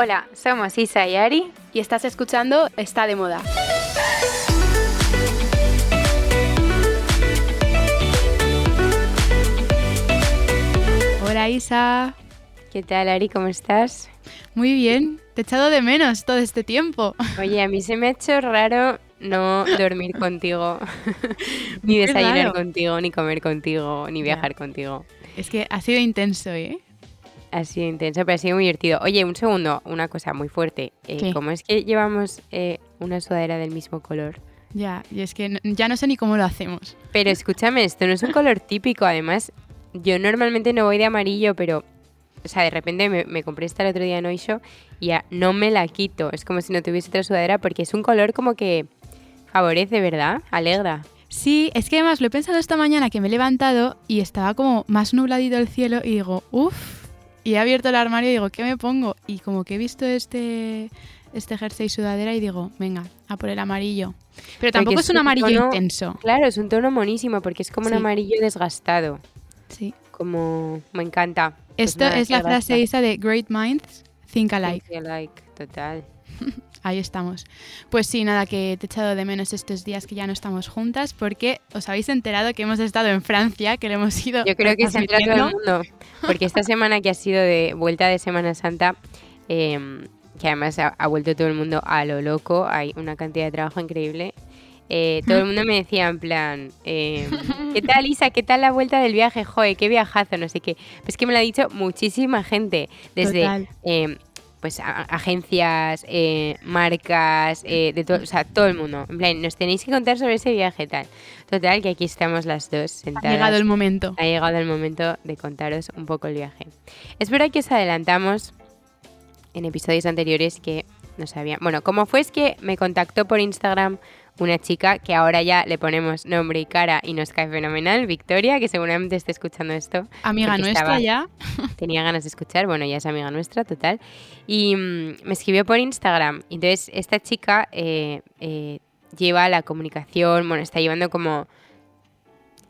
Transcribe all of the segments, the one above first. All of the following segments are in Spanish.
Hola, somos Isa y Ari y estás escuchando Está de Moda. Hola Isa. ¿Qué tal Ari? ¿Cómo estás? Muy bien, te he echado de menos todo este tiempo. Oye, a mí se me ha hecho raro no dormir contigo, ni desayunar contigo, ni comer contigo, ni viajar contigo. Es que ha sido intenso, ¿eh? Ha sido intenso, pero ha sido muy divertido. Oye, un segundo, una cosa muy fuerte. Eh, ¿Cómo es que llevamos eh, una sudadera del mismo color? Ya, y es que ya no sé ni cómo lo hacemos. Pero escúchame, esto no es un color típico. Además, yo normalmente no voy de amarillo, pero o sea, de repente me, compré esta el otro día en Oisho y ya no me la quito. Es como si no tuviese otra sudadera porque es un color como que favorece, ¿verdad? Alegra. Sí, es que además lo he pensado esta mañana que me he levantado y estaba como más nubladito el cielo y digo, uff, y he abierto el armario y digo, ¿qué me pongo? Y como que he visto este, este jersey sudadera y digo, venga, a por el amarillo. Pero tampoco es, un amarillo intenso. Claro, es un tono monísimo porque es como un amarillo desgastado. Sí. Como, me encanta. Pues Esto es la frase esa de Great Minds Think Alike. Think alike, total. Ahí estamos. Pues sí, nada, que te he echado de menos estos días que ya no estamos juntas porque os habéis enterado que hemos estado en Francia, que le hemos ido. Yo creo que se entera todo el mundo. Porque esta semana que ha sido de vuelta de Semana Santa, em, que además ha, vuelto todo el mundo a lo loco, hay una cantidad de trabajo increíble. Eh, todo el mundo me decía en plan, em, ¿qué tal Isa? ¿Qué tal la vuelta del viaje? Joder, qué viajazo, no sé qué. Pues que me lo ha dicho muchísima gente, desde pues agencias, eh, marcas, eh, de todo, o sea, todo el mundo. En plan, nos tenéis que contar sobre ese viaje tal. Total, que aquí estamos las dos sentadas. Ha llegado el momento. Ha llegado el momento de contaros un poco el viaje. Espero que os adelantamos en episodios anteriores que no sabía. Bueno, como fue es que me contactó por Instagram una chica que ahora ya le ponemos nombre y cara y nos cae fenomenal, Victoria, que seguramente esté escuchando esto. Amiga nuestra ya. Tenía ganas de escuchar, bueno, ya es amiga nuestra, total. Y mm, me escribió por Instagram. Entonces, esta chica eh, eh, lleva la comunicación, bueno, está llevando como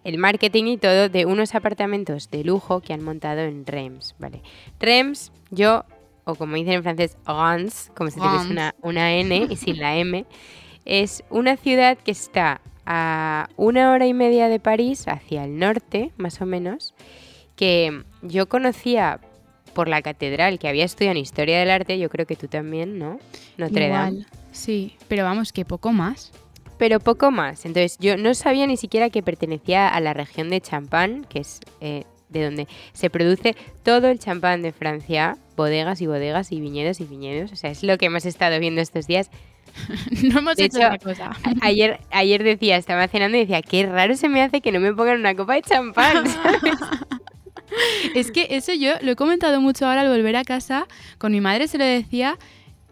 el marketing y todo de unos apartamentos de lujo que han montado en Rems, ¿vale? Rems, yo, o como dicen en francés, Reims, como si tuviese una, una N y sin la M, es una ciudad que está a una hora y media de París, hacia el norte, más o menos, que yo conocía por la catedral, que había estudiado en Historia del Arte, yo creo que tú también, ¿no? Notre Dame. Sí, pero vamos, que poco más. Pero poco más. Entonces, yo no sabía ni siquiera que pertenecía a la región de Champagne, que es eh, de donde se produce todo el champán de Francia, bodegas y bodegas y viñedos y viñedos. O sea, es lo que hemos estado viendo estos días no hemos hecho, otra cosa. Ayer, ayer decía, estaba cenando y decía, qué raro se me hace que no me pongan una copa de champán. es que eso yo lo he comentado mucho ahora al volver a casa. Con mi madre se lo decía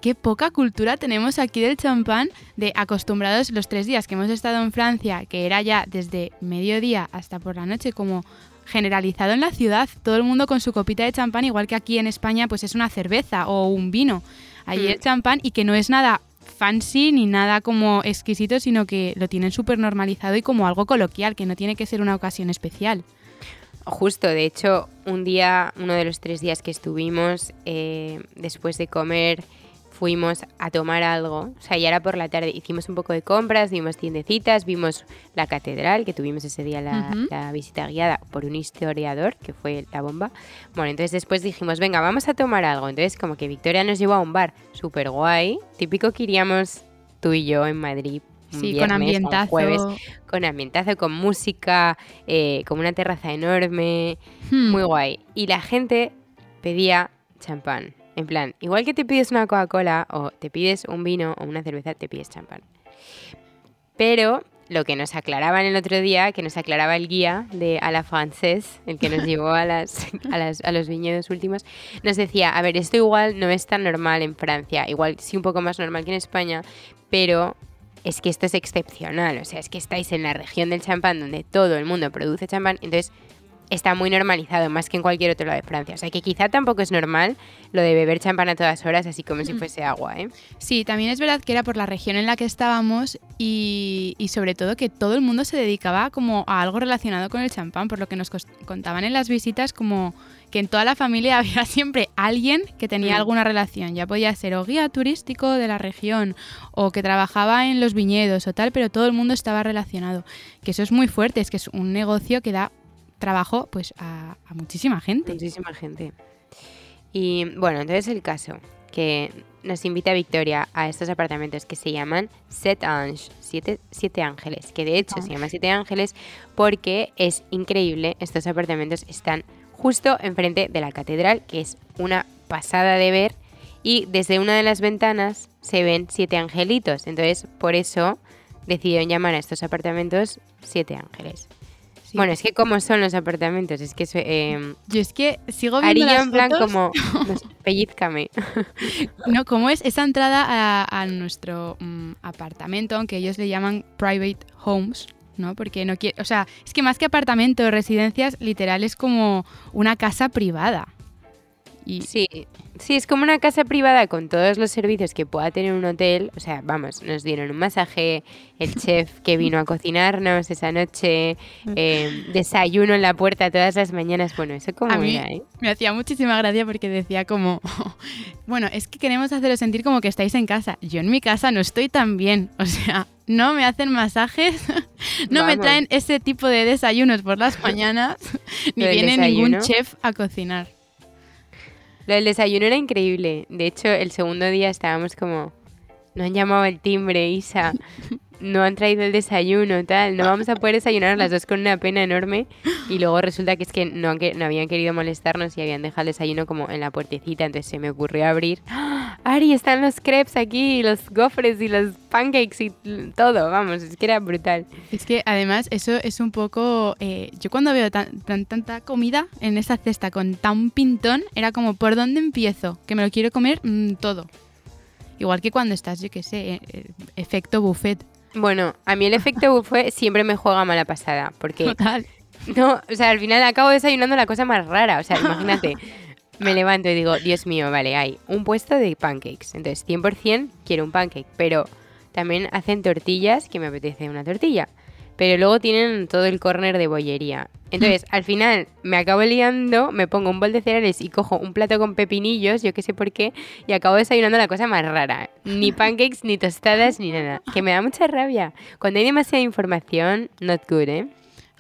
qué poca cultura tenemos aquí del champán, de acostumbrados los tres días que hemos estado en Francia, que era ya desde mediodía hasta por la noche, como generalizado en la ciudad, todo el mundo con su copita de champán, igual que aquí en España, pues es una cerveza o un vino. Allí el mm. champán y que no es nada fancy ni nada como exquisito, sino que lo tienen súper normalizado y como algo coloquial, que no tiene que ser una ocasión especial. Justo, de hecho, un día, uno de los tres días que estuvimos, eh, después de comer, fuimos a tomar algo, o sea, ya era por la tarde, hicimos un poco de compras, vimos tiendecitas, vimos la catedral, que tuvimos ese día la, visita guiada por un historiador, que fue la bomba. Bueno, entonces después dijimos, venga, vamos a tomar algo. Entonces como que Victoria nos llevó a un bar súper guay, típico que iríamos tú y yo en Madrid. Sí, con ambientazo. Jueves, con ambientazo, con música, eh, con una terraza enorme, hmm. muy guay. Y la gente pedía champán. En plan, igual que te pides una Coca-Cola o te pides un vino o una cerveza, te pides champán. Pero lo que nos aclaraban el otro día, que nos aclaraba el guía de a la francés, el que nos llevó a, las, a, los viñedos últimos, nos decía, a ver, esto igual no es tan normal en Francia, igual sí un poco más normal que en España, pero es que esto es excepcional, o sea, es que estáis en la región del champán donde todo el mundo produce champán, entonces está muy normalizado, más que en cualquier otro lado de Francia. O sea que quizá tampoco es normal lo de beber champán a todas horas, así como si Mm. fuese agua, ¿eh? Sí, también es verdad que era por la región en la que estábamos y, y sobre todo que todo el mundo se dedicaba como a algo relacionado con el champán, por lo que nos contaban en las visitas como que en toda la familia había siempre alguien que tenía Mm. alguna relación, ya podía ser o guía turístico de la región o que trabajaba en los viñedos o tal, pero todo el mundo estaba relacionado. Que eso es muy fuerte, es que es un negocio que da trabajo pues a, muchísima gente. Muchísima gente. Y bueno, entonces el caso, que nos invita Victoria a estos apartamentos que se llaman Set Ange, siete, siete ángeles, que de hecho se llama Siete Ángeles porque es increíble, estos apartamentos están justo enfrente de la catedral, que es una pasada de ver, y desde una de las ventanas se ven siete angelitos, entonces por eso decidieron llamar a estos apartamentos Siete Ángeles. Sí. Bueno, es que como son los apartamentos, es que em, Yo es que sigo viendo las en plan fotos. como, no pellizcame. No, ¿cómo es esa entrada a, a nuestro mm, apartamento, aunque ellos le llaman private homes, ¿no? Porque no quiere, o sea, es que más que apartamento residencias, literal es como una casa privada. Y Sí, sí, es como una casa privada con todos los servicios que pueda tener un hotel. O sea, vamos, nos dieron un masaje, el chef que vino a cocinarnos esa noche, eh, desayuno en la puerta todas las mañanas. Bueno, eso como A mí- era, ¿eh? me hacía muchísima gracia porque decía como, bueno, es que queremos haceros sentir como que estáis en casa. Yo en mi casa no estoy tan bien, o sea, no me hacen masajes, no me traen ese tipo de desayunos por las mañanas, ni viene ningún chef a cocinar. Lo del desayuno era increíble. De hecho, el segundo día estábamos como, no han llamado el timbre, Isa. No han traído el desayuno, tal. No vamos a poder desayunar las dos con una pena enorme. Y luego resulta que es que no, no habían querido molestarnos y habían dejado el desayuno como en la puertecita. Entonces se me ocurrió abrir. ¡Ah! Ari, están los crepes aquí, los gofres y los pancakes y todo. Vamos, es que era brutal. Es que además eso es un poco... eh, yo cuando veo tan- tanta comida en esa cesta con tan pintón, era como, ¿por dónde empiezo? Que me lo quiero comer mm, todo. Igual que cuando estás, yo qué sé, eh, eh, efecto buffet. Bueno, a mí el efecto buffet siempre me juega mala pasada. Porque Total. No, o sea, al final acabo desayunando la cosa más rara. O sea, imagínate, me levanto y digo, Dios mío, vale, hay un puesto de pancakes. Entonces, 100% quiero un pancake. Pero también hacen tortillas, que me apetece una tortilla. Pero luego tienen todo el corner de bollería. Entonces, al final me acabo liando, me pongo un bol de cereales y cojo un plato con pepinillos, yo qué sé por qué, y acabo desayunando la cosa más rara. Ni pancakes, ni tostadas, ni nada. Que me da mucha rabia. Cuando hay demasiada información, not good, ¿eh?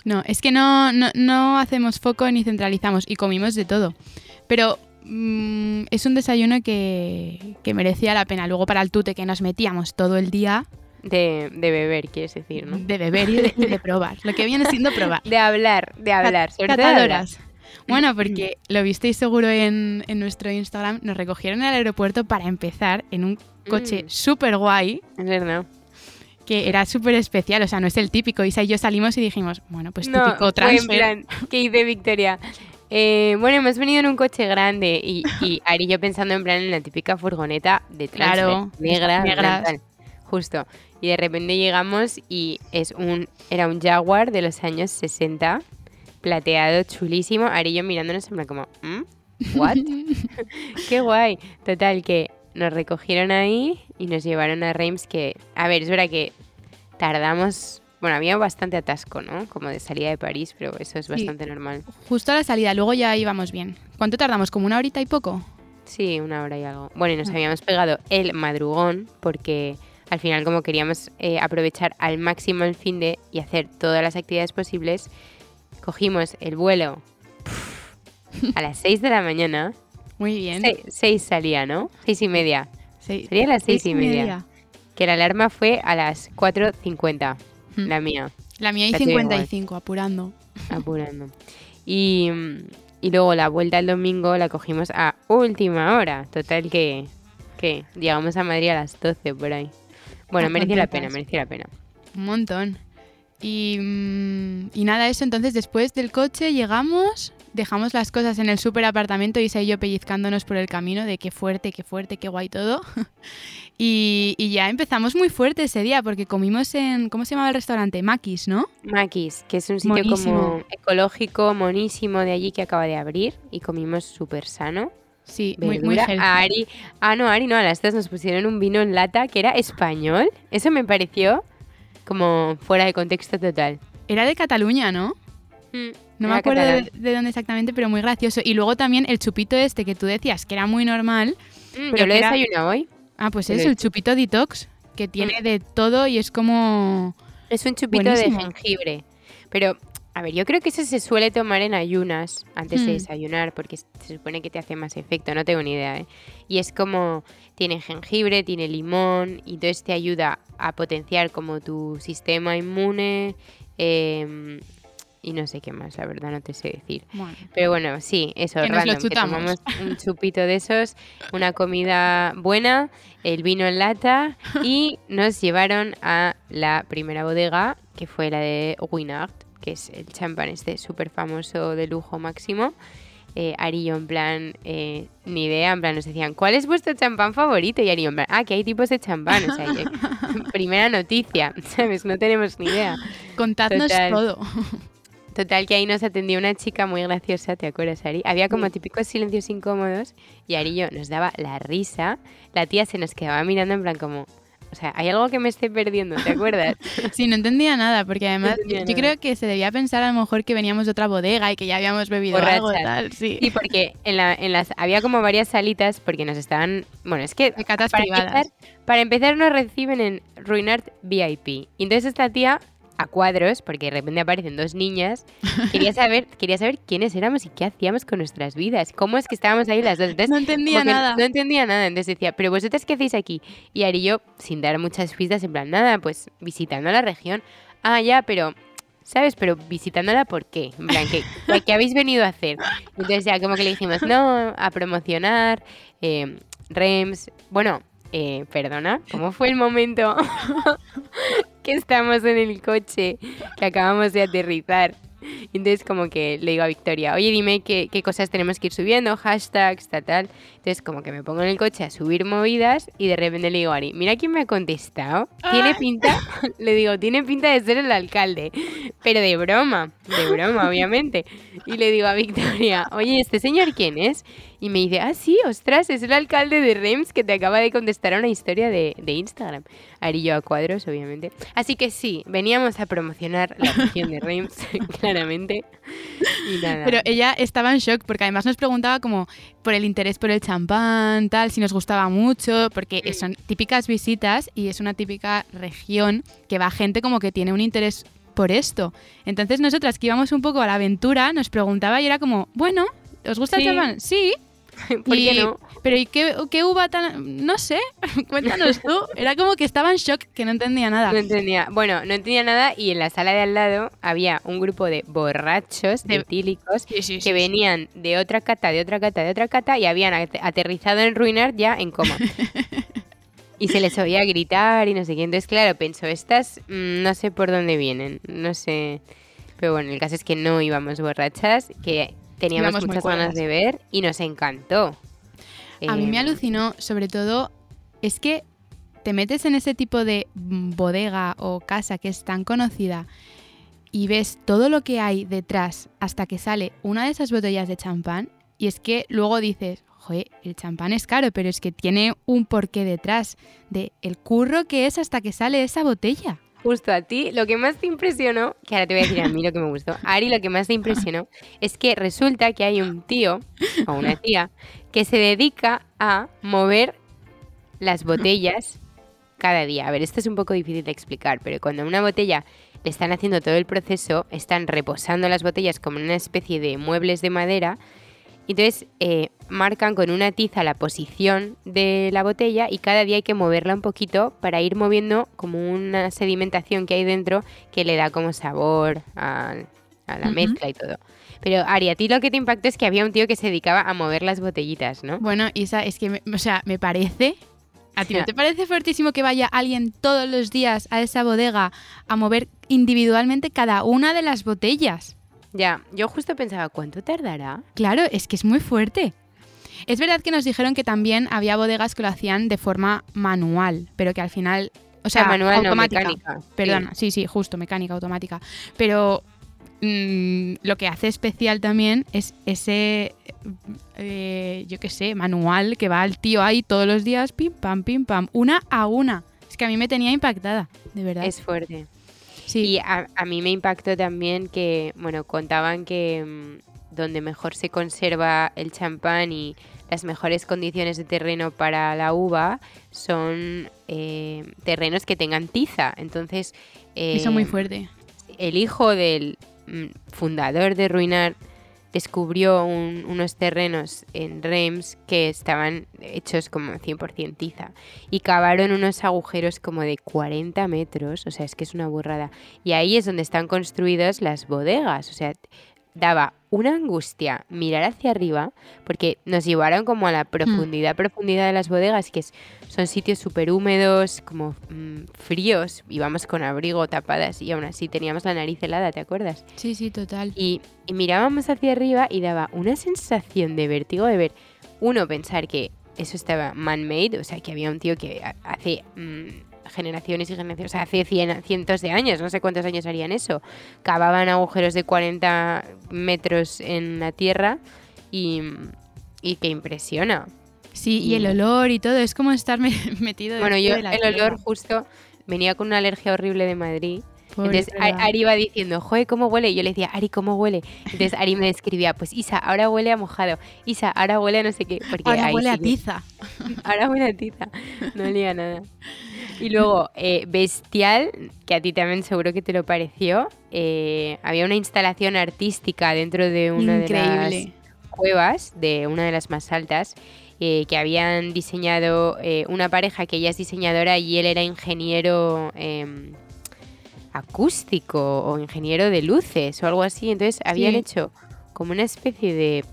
No, es que no, no, no hacemos foco ni centralizamos y comimos de todo. Pero mm, es un desayuno que, que merecía la pena. Luego para el tute que nos metíamos todo el día De, de beber, quieres decir, ¿no? de beber y de, probar. Lo que viene siendo probar. De hablar, de hablar. hablar. Catadoras. Bueno, porque lo visteis seguro en, en nuestro Instagram, nos recogieron el aeropuerto para empezar en un coche Mm. súper guay, Es verdad. que era súper especial, o sea, no es el típico. Isa y yo salimos y dijimos, bueno, pues no, típico fue en transfer. plan, ¿qué dice Victoria? Eh, bueno, hemos venido en un coche grande y, y Ari y yo pensando en plan en la típica furgoneta de transfer, Claro, negra, negras. tal, justo. Y de repente llegamos y es un era un Jaguar de los años 60, plateado, chulísimo. Ari y yo mirándonos en plan como, ¿Mm? ¿What? Qué guay. Total, que nos recogieron ahí y nos llevaron a Reims que, a ver, es verdad que tardamos, bueno, había bastante atasco, ¿no? Como de salida de París, pero eso es Sí. bastante normal. Justo a la salida, luego ya íbamos bien. ¿Cuánto tardamos? ¿Como una horita y poco? Sí, una hora y algo. Bueno, y nos Ah. habíamos pegado el madrugón porque al final como queríamos eh, aprovechar al máximo el fin de y hacer todas las actividades posibles, cogimos el vuelo a las 6 de la mañana. Muy bien. 6 salía, ¿no? Seis y media. Sí. Sería las seis Seis y media. Que la alarma fue a las 4.50, Mm. la mía, La mía y digo, 55, apurando. apurando. Y, y luego la vuelta el domingo la cogimos a última hora. Total que, que llegamos a Madrid a las 12 por ahí. Bueno, mereció la pena, mereció la pena. Un montón. Y, mm, y nada, eso, entonces después del coche llegamos, dejamos las cosas en el super apartamento, Isa y yo pellizcándonos por el camino de qué fuerte, qué fuerte, qué guay todo. y, y ya empezamos muy fuerte ese día porque comimos en, ¿cómo se llamaba el restaurante? Maquis, ¿no? Maquis, que es un sitio Monísimo. como ecológico, monísimo de allí que acaba de abrir y comimos súper sano. Sí, muy, muy. A Ari, ah, no, Ari no, a las dos nos pusieron un vino en lata que era español. Eso me pareció como fuera de contexto total. Era de Cataluña, ¿no? Mm, No me acuerdo de, dónde exactamente, pero muy gracioso. Y luego también el chupito este que tú decías que era muy normal. Mm, pero yo lo he desayunado hoy. Ah, pues es el chupito detox, que tiene de todo y es como... Es un chupito Buenísimo. de jengibre. Pero, a ver, yo creo que eso se suele tomar en ayunas antes de Hmm. desayunar, porque se supone que te hace más efecto, no tengo ni idea, ¿eh? Y es como, tiene jengibre, tiene limón, y entonces te ayuda a potenciar como tu sistema inmune, em, y no sé qué más, la verdad, no te sé decir. Bueno, Pero bueno, sí, eso, Que nos lo random, que tomamos un chupito de esos, una comida buena, el vino en lata y nos llevaron a la primera bodega, que fue la de Winard, que es el champán este súper famoso de lujo máximo. Eh, Ari y yo en plan, eh, ni idea, en plan nos decían, ¿cuál es vuestro champán favorito? Y Ari y yo en plan, ah, que hay tipos de champán, o sea, que- primera noticia, ¿sabes? No tenemos ni idea. contadnos Total. todo. Total, que ahí nos atendió una chica muy graciosa, ¿te acuerdas, Ari? Había como típicos silencios incómodos y Ari y yo nos daba la risa. La tía se nos quedaba mirando en plan como, o sea, hay algo que me esté perdiendo, ¿te acuerdas? Sí, no entendía nada, porque además yo nada. creo que se debía pensar a lo mejor que veníamos de otra bodega y que ya habíamos bebido algo Borrachas. tal, sí. Sí, porque en, la, en las había como varias salitas porque nos estaban, bueno, es que para privadas. empezar, para empezar nos reciben en Ruinart VIP. Y entonces esta tía a cuadros, porque de repente aparecen dos niñas, quería saber, quería saber quiénes éramos y qué hacíamos con nuestras vidas. ¿Cómo es que estábamos ahí las dos? Entonces, No entendía nada. No entendía nada. Entonces decía, ¿pero vosotras qué hacéis aquí? Y Ari y yo, sin dar muchas pistas, en plan, nada, pues visitando la región. Ah, ya, pero. ¿Sabes? Pero visitándola, ¿por qué? En plan, ¿qué, qué- qué habéis venido a hacer? Entonces ya como que le dijimos, no, a promocionar, eh, REMS. Bueno, eh, perdona, ¿cómo fue el momento que estamos en el coche, que acabamos de aterrizar? Entonces como que le digo a Victoria, oye, dime qué, qué cosas tenemos que ir subiendo, hashtags, tal, tal. Entonces como que me pongo en el coche a subir movidas y de repente le digo a Ari, mira quién me ha contestado. Tiene pinta, le digo, tiene pinta de ser el alcalde. Pero de broma, de broma, obviamente. Y le digo a Victoria, oye, ¿este señor quién es? Y me dice, ah, sí, ostras, es el alcalde de Rems que te acaba de contestar a una historia de, de Instagram. Ari y yo a cuadros, obviamente. Así que sí, veníamos a promocionar la región de Reims, claramente. Y nada. Pero ella estaba en shock porque además nos preguntaba como por el interés por el champán, tal, si nos gustaba mucho, porque son típicas visitas y es una típica región que va gente como que tiene un interés por esto. Entonces nosotras que íbamos un poco a la aventura nos preguntaba y era como, bueno, ¿os gusta Sí. el champán? Sí. ¿Por y- qué no? Pero ¿y qué, qué uva tan...? No sé, cuéntanos tú. Era como que estaba en shock, que no entendía nada. No entendía. Bueno, no entendía nada y en la sala de al lado había un grupo de borrachos, de etílicos, Sí, sí, que venían de otra cata, de otra cata, de otra cata y habían ate- aterrizado en Ruinar ya en coma. y se les oía gritar y no sé qué. Entonces, claro, pensó, estas mm, no sé por dónde vienen, no sé. Pero bueno, el caso es que no íbamos borrachas, que teníamos muchas ganas de ver y nos encantó. A mí me Eh, alucinó, sobre todo, es que te metes en ese tipo de bodega o casa que es tan conocida y ves todo lo que hay detrás hasta que sale una de esas botellas de champán y es que luego dices, joder, el champán es caro, pero es que tiene un porqué detrás de el curro que es hasta que sale esa botella. Justo a ti, lo que más te impresionó, que ahora te voy a decir a mí lo que me gustó, Ari, lo que más te impresionó es que resulta que hay un tío o una tía que se dedica a mover las botellas cada día. A ver, esto es un poco difícil de explicar, pero cuando una botella le están haciendo todo el proceso, están reposando las botellas como en una especie de muebles de madera. Entonces eh, marcan con una tiza la posición de la botella y cada día hay que moverla un poquito para ir moviendo como una sedimentación que hay dentro que le da como sabor a, a la mezcla y todo. Pero Ari, a ti lo que te impactó es que había un tío que se dedicaba a mover las botellitas, ¿no? Bueno, Isa, es que, me- o sea, me parece... ¿A ti no te parece fuertísimo que vaya alguien todos los días a esa bodega a mover individualmente cada una de las botellas? Ya, yo justo pensaba, ¿cuánto tardará? Claro, es que es muy fuerte. Es verdad que nos dijeron que también había bodegas que lo hacían de forma manual, pero que al final, o sea, Ah, manual no, automática. mecánica. Perdona, sí, sí, justo, mecánica, automática. Pero mm, lo que hace especial también es ese, eh, yo qué sé, manual que va el tío ahí todos los días, pim, pam, pim, pam, una a una. Es que a mí me tenía impactada, de verdad. Es fuerte. Sí, Y a, a mí me impactó también que, bueno, contaban que mm, donde mejor se conserva el champán y las mejores condiciones de terreno para la uva son eh, terrenos que tengan tiza. Entonces, eso eh, muy fuerte. el hijo del mm, fundador de Ruinar descubrió un- unos terrenos en Reims que estaban hechos como 100% tiza y cavaron unos agujeros como de 40 metros, o sea, es que es una burrada. Y ahí es donde están construidas las bodegas, o sea, daba una angustia mirar hacia arriba porque nos llevaron como a la profundidad, profundidad de las bodegas, que es- son sitios súper húmedos, como mm, fríos, íbamos con abrigo tapadas y aún así teníamos la nariz helada, ¿te acuerdas? Sí, sí, total. Y, y mirábamos hacia arriba y daba una sensación de vértigo de ver, uno, pensar que eso estaba man-made, o sea, que había un tío que ha- hace mm, generaciones y generaciones, o sea, hace cien- cientos de años, no sé cuántos años harían eso, cavaban agujeros de 40 metros en la tierra y, y que impresiona. Sí, y y- el olor y todo, es como estar me- metido Bueno, yo de la el tierra. olor justo venía con una alergia horrible de Madrid. Pobre, Entonces es Ari. Ari iba diciendo, joder, ¿cómo huele? Y yo le decía, Ari, ¿cómo huele? Entonces Ari me describía, pues Isa, ahora huele a mojado. Isa, ahora huele a no sé qué. Porque Ahora huele a sí tiza. Ahora huele a tiza. No olía nada. Y luego, eh, Bestial, que a ti también seguro que te lo pareció. eh, había una instalación artística dentro de una de las cuevas, de una de las más altas, eh, que habían diseñado eh, una pareja que ella es diseñadora y él era ingeniero em, acústico o ingeniero de luces o algo así. Entonces habían Sí. hecho como una especie de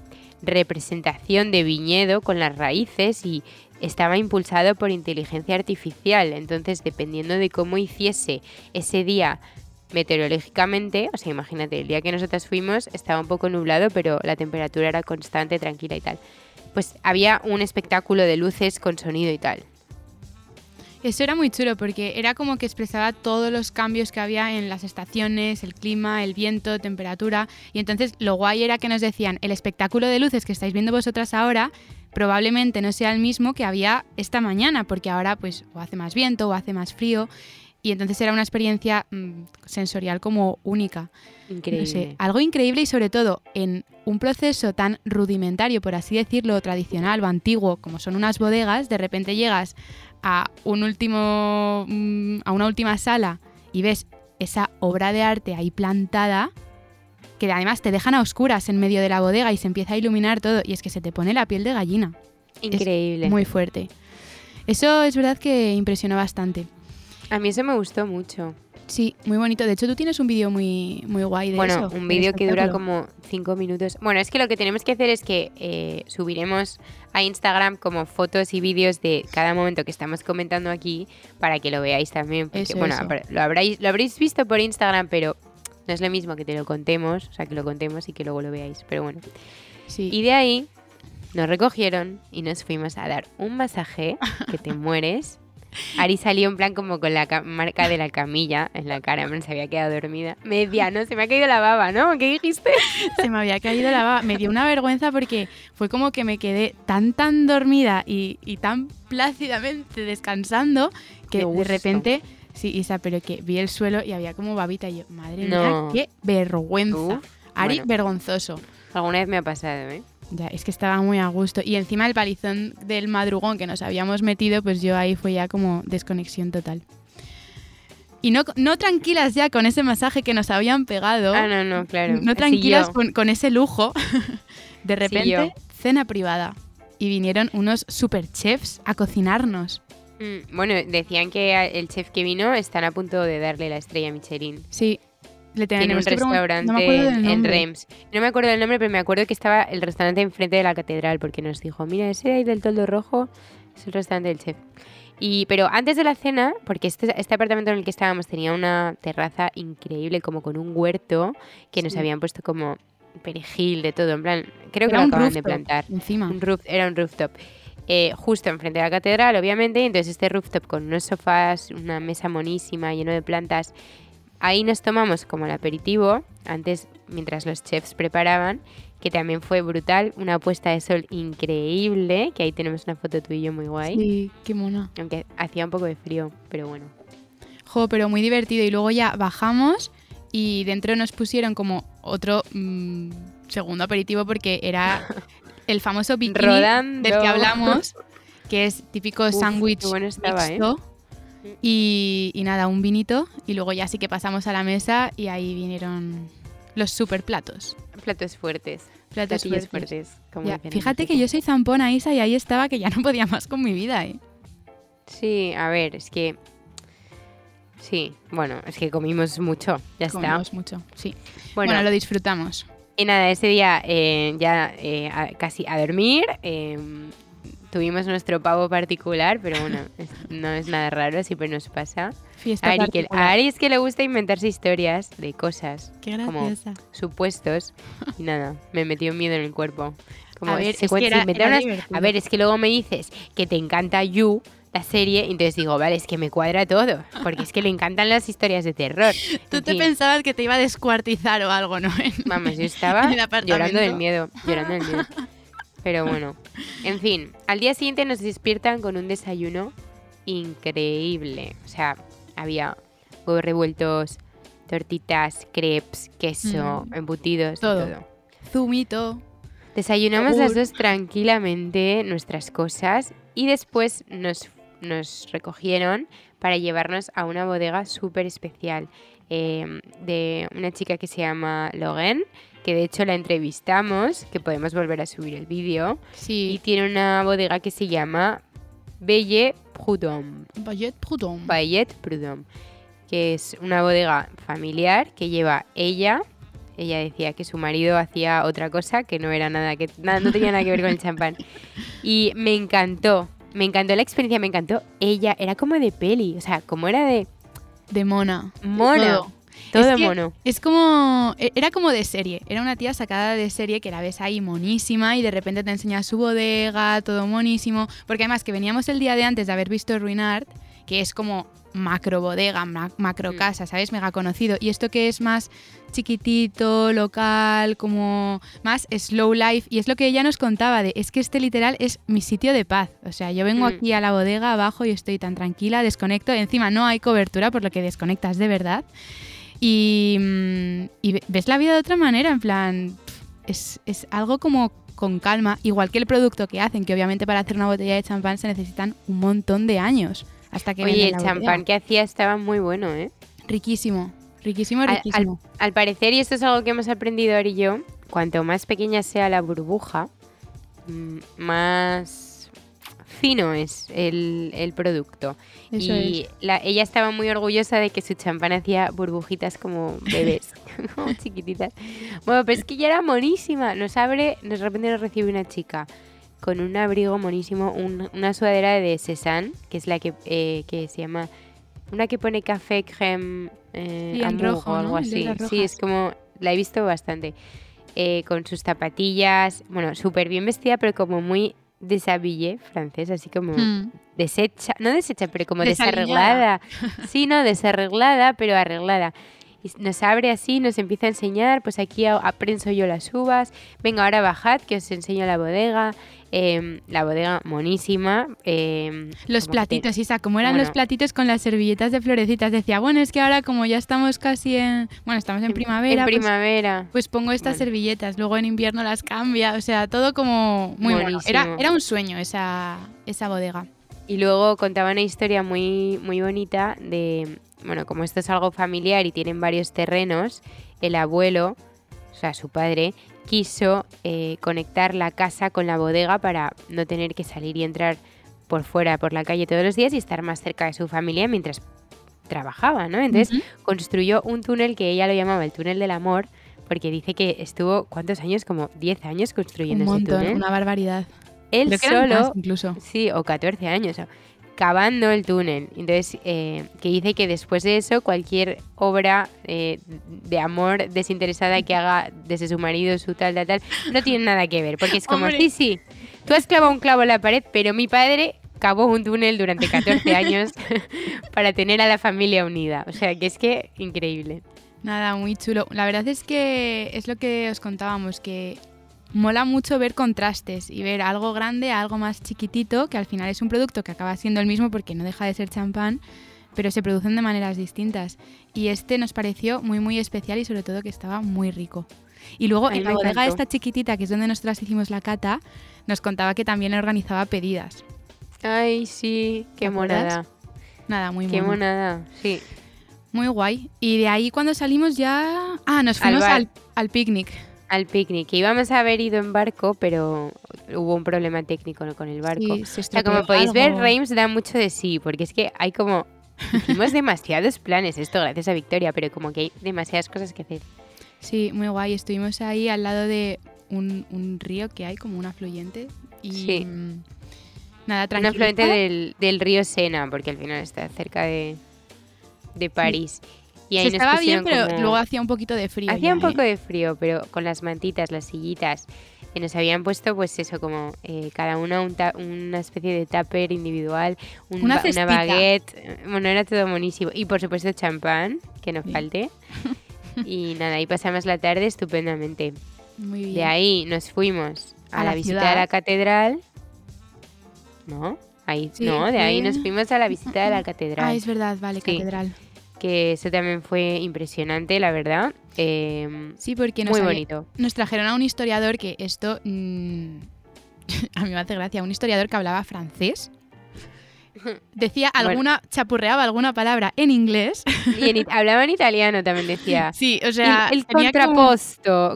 representación de viñedo con las raíces y estaba impulsado por inteligencia artificial. Entonces, dependiendo de cómo hiciese ese día meteorológicamente, o sea, imagínate, el día que nosotras fuimos estaba un poco nublado, pero la temperatura era constante, tranquila y tal. Pues había un espectáculo de luces con sonido y tal. Eso era muy chulo porque era como que expresaba todos los cambios que había en las estaciones, el clima, el viento, temperatura. Y entonces lo guay era que nos decían, el espectáculo de luces que estáis viendo vosotras ahora probablemente no sea el mismo que había esta mañana, porque ahora pues o hace más viento o hace más frío. Y entonces era una experiencia mm, sensorial como única. Increíble. No sé, algo increíble y sobre todo en un proceso tan rudimentario, por así decirlo, tradicional o antiguo, como son unas bodegas, de repente llegas a un último mm, a una última sala y ves esa obra de arte ahí plantada que además te dejan a oscuras en medio de la bodega y se empieza a iluminar todo y es que se te pone la piel de gallina, Increíble. muy fuerte. Eso es verdad que impresionó bastante. A mí eso me gustó mucho. Sí, muy bonito. De hecho, tú tienes un vídeo muy, muy guay de bueno, eso. un del vídeo que dura como cinco minutos. Bueno, es que lo que tenemos que hacer es que eh, subiremos a Instagram como fotos y vídeos de cada momento que estamos comentando aquí para que lo veáis también. Porque, Eso, bueno, eso. Lo, habréis, lo habréis visto por Instagram, pero no es lo mismo que te lo contemos, o sea, que lo contemos y que luego lo veáis. Pero bueno. Sí. Y de ahí nos recogieron y nos fuimos a dar un masaje que te mueres. Ari salió en plan como con la ca- marca de la camilla en la cara, se había quedado dormida. Me decía, no, se me ha caído la baba, ¿no? ¿Qué dijiste? Se me había caído la baba. Me dio una vergüenza porque fue como que me quedé tan, tan dormida y, y tan plácidamente descansando que de repente, sí, Isa, pero que vi el suelo y había como babita y yo, madre No. mía, qué vergüenza. Ari, bueno. vergonzoso. Alguna vez me ha pasado, ¿eh? Ya, es que estaba muy a gusto. Y encima el palizón del madrugón que nos habíamos metido, pues yo ahí fue ya como desconexión total. Y no, no tranquilas ya con ese masaje que nos habían pegado. Ah, no, no, claro. No tranquilas con, con ese lujo. De repente, cena privada. Y vinieron unos super chefs a cocinarnos. Mm, bueno, decían que el chef que vino están a punto de darle la estrella Michelin. Sí, le Tiene un que restaurante no me en. Reims. No me acuerdo del nombre, pero me acuerdo que estaba el restaurante enfrente de la catedral, porque nos dijo, mira, ese de ahí del toldo rojo es el restaurante del chef. Y, pero antes de la cena, porque este, este apartamento en el que estábamos tenía una terraza increíble, como con un huerto, que nos Sí. habían puesto como perejil, de todo, en plan, creo que Era lo un acaban de rooftop, plantar. Encima. Un roof, era un rooftop. eh, justo enfrente de la catedral, obviamente, entonces este rooftop con unos sofás, una mesa monísima, lleno de plantas. Ahí nos tomamos como el aperitivo, antes, mientras los chefs preparaban, que también fue brutal, una puesta de sol increíble, que ahí tenemos una foto tú y yo muy guay, Sí, qué mona. aunque hacía un poco de frío, pero bueno. Jo, pero muy divertido. Y luego ya bajamos y dentro nos pusieron como otro mm, segundo aperitivo porque era el famoso bikini Rodando. del que hablamos, que es típico sándwich estaba, ¿eh? Y, y nada, un vinito. Y luego ya sí que pasamos a la mesa y ahí vinieron los super platos. Platos fuertes, Platos platillos fuertes. fuertes. como Ya, dicen en fíjate que yo soy zampona, Isa, y ahí estaba que ya no podía más con mi vida, ¿eh? Sí, a ver, es que... Sí, bueno, es que comimos mucho, ya está. Comimos mucho, sí. Bueno, Bueno, lo disfrutamos. y nada, ese día eh, ya eh, a- casi a dormir. eh, tuvimos nuestro pavo particular, pero bueno, es- no es nada raro, siempre nos pasa. Fiesta Ari, que, a Ari es que le gusta inventarse historias de cosas, Qué como supuestos, y nada, me metió miedo en el cuerpo. Como A ver, se es que era- unas- a ver, es que luego me dices que te encanta You, la serie, y entonces digo, vale, es que me cuadra todo, porque es que le encantan las historias de terror. Tú En te fin. pensabas que te iba a descuartizar o algo, ¿no? Vamos, yo estaba En llorando del miedo, llorando del miedo. Pero bueno, en fin, al día siguiente nos despiertan con un desayuno increíble. O sea, había huevos revueltos, tortitas, crepes, queso, Mm. embutidos, Todo. todo. Zumito. Desayunamos las dos tranquilamente nuestras cosas y después nos, nos recogieron para llevarnos a una bodega súper especial eh, de una chica que se llama Logan, que de hecho la entrevistamos, que podemos volver a subir el vídeo, y Sí. tiene una bodega que se llama Belle Prudhomme. Baguette Prudhomme. Bayet Prudhomme, que es una bodega familiar que lleva ella. Ella decía que su marido hacía otra cosa que no era nada que nada, no tenía nada que ver con el champán. Y me encantó, me encantó la experiencia, me encantó ella, era como de peli, o sea, como era de de mona. Todo. Todo, Es que mono. Es como. e- Era como de serie. Era una tía sacada de serie que la ves ahí monísima y de repente te enseña su bodega, todo monísimo. Porque además que veníamos el día de antes de haber visto Ruinart, que es como macro bodega, ma- macro Mm. casa, ¿sabes? Mega conocido. Y esto que es más chiquitito, local, como más slow life. Y es lo que ella nos contaba de, es que este literal es mi sitio de paz. O sea, yo vengo Mm. aquí a la bodega abajo y estoy tan tranquila, desconecto. Encima no hay cobertura, por lo que desconectas de verdad. Y, mm, y ves la vida de otra manera, en plan, es, es algo como con calma, igual que el producto que hacen, que obviamente para hacer una botella de champán se necesitan un montón de años hasta que Oye, el champán botella. que hacía estaba muy bueno, ¿eh? Riquísimo, riquísimo, Al- al- riquísimo. Al parecer, y esto es algo que hemos aprendido Ari y yo, cuanto más pequeña sea la burbuja, mm, más fino es el, el producto. Eso y la- ella estaba muy orgullosa de que su champán hacía burbujitas como bebés, como chiquititas. Bueno, pero es que ya era monísima. Nos abre, de repente nos recibe una chica con un abrigo monísimo, un- una sudadera de Cézanne, que es la que, eh, que se llama, una que pone café crème eh, rojo, o algo así. Sí, es como, la he visto bastante. Eh, con sus zapatillas, bueno, súper bien vestida, pero como muy deshabillé francés, así como Mm. deshecha, no deshecha, pero como Desaliñada. desarreglada. Sí, no, desarreglada, pero arreglada. Y nos abre así, nos empieza a enseñar, pues aquí aprenso yo las uvas, venga ahora bajad que os enseño la bodega, Em, la bodega monísima. em, Los que te- platitos, Isa, como eran los platitos con las servilletas de florecitas. Decía, bueno, es que ahora como ya estamos casi en... Bueno, estamos en primavera, En pues- primavera. pues, pongo estas Bueno. servilletas, luego en invierno las cambia, o sea, todo como muy bueno. Era, era un sueño esa, esa bodega. Y luego contaba una historia muy, muy bonita de, bueno, como esto es algo familiar y tienen varios terrenos, el abuelo, o sea, su padre, quiso eh, conectar la casa con la bodega para no tener que salir y entrar por fuera, por la calle todos los días y estar más cerca de su familia mientras trabajaba, ¿no? Entonces construyó un túnel que ella lo llamaba el túnel del amor, porque dice que estuvo, ¿cuántos años? Como 10 años un construyendo ese montón, túnel. una barbaridad. Él solo incluso. Sí, o 14 años. Cavando el túnel. Entonces, eh, que dice que después de eso, cualquier obra eh, de amor desinteresada que haga desde su marido, su tal, tal, tal, no tiene nada que ver. Porque es como, Hombre. sí, sí, tú has clavado un clavo en la pared, pero mi padre cavó un túnel durante 14 años para tener a la familia unida. O sea, que es que increíble. Nada, muy chulo. La verdad es que es lo que os contábamos, que mola mucho ver contrastes y ver algo grande a algo más chiquitito, que al final es un producto que acaba siendo el mismo porque no deja de ser champán, pero se producen de maneras distintas. Y este nos pareció muy, muy especial y sobre todo que estaba muy rico. Y luego en la bodega esta chiquitita, que es donde nosotras hicimos la cata, nos contaba que también organizaba pedidas. Ay, sí, qué monada. Nada, muy Qué mono. monada, sí. Muy guay. Y de ahí cuando salimos ya... Ah, nos fuimos al, al picnic. Al picnic. que Íbamos a haber ido en barco, pero hubo un problema técnico con el barco. Sí, se o sea, como podéis ver, algo. Reims da mucho de sí, porque es que hay como... Hicimos demasiados planes, esto gracias a Victoria, pero como que hay demasiadas cosas que hacer. Sí, muy guay. Estuvimos ahí al lado de un, un río que hay, como un afluente. Y Sí. mm, nada, Un tranquilo. afluente del, del río Sena, porque al final está cerca de, de París. Y ahí Se nos estaba bien, pero como- luego hacía un poquito de frío. Hacía ya, un poco ¿eh? de frío, pero con las mantitas, las sillitas, que nos habían puesto, pues eso, como eh, cada una un una especie de tupper individual, un Una ba- cestita. baguette. Bueno, era todo buenísimo. Y por supuesto, champán, que no Sí. falte. y nada, ahí pasamos la tarde estupendamente. Muy bien. De ahí nos fuimos a, A la, la visita a la catedral. ¿No? Ahí, Sí, no, de ahí nos fuimos a la visita de la catedral. Ah, es verdad, vale, catedral. Que eso también fue impresionante, la verdad. Eh, Sí, porque nos, muy bonito. nos trajeron a un historiador que esto... mm, a mí me hace gracia. Un historiador que hablaba francés. Decía Bueno. alguna... Chapurreaba alguna palabra en inglés. Y en hablaba en italiano también decía. Sí, o sea... el, el tenía como-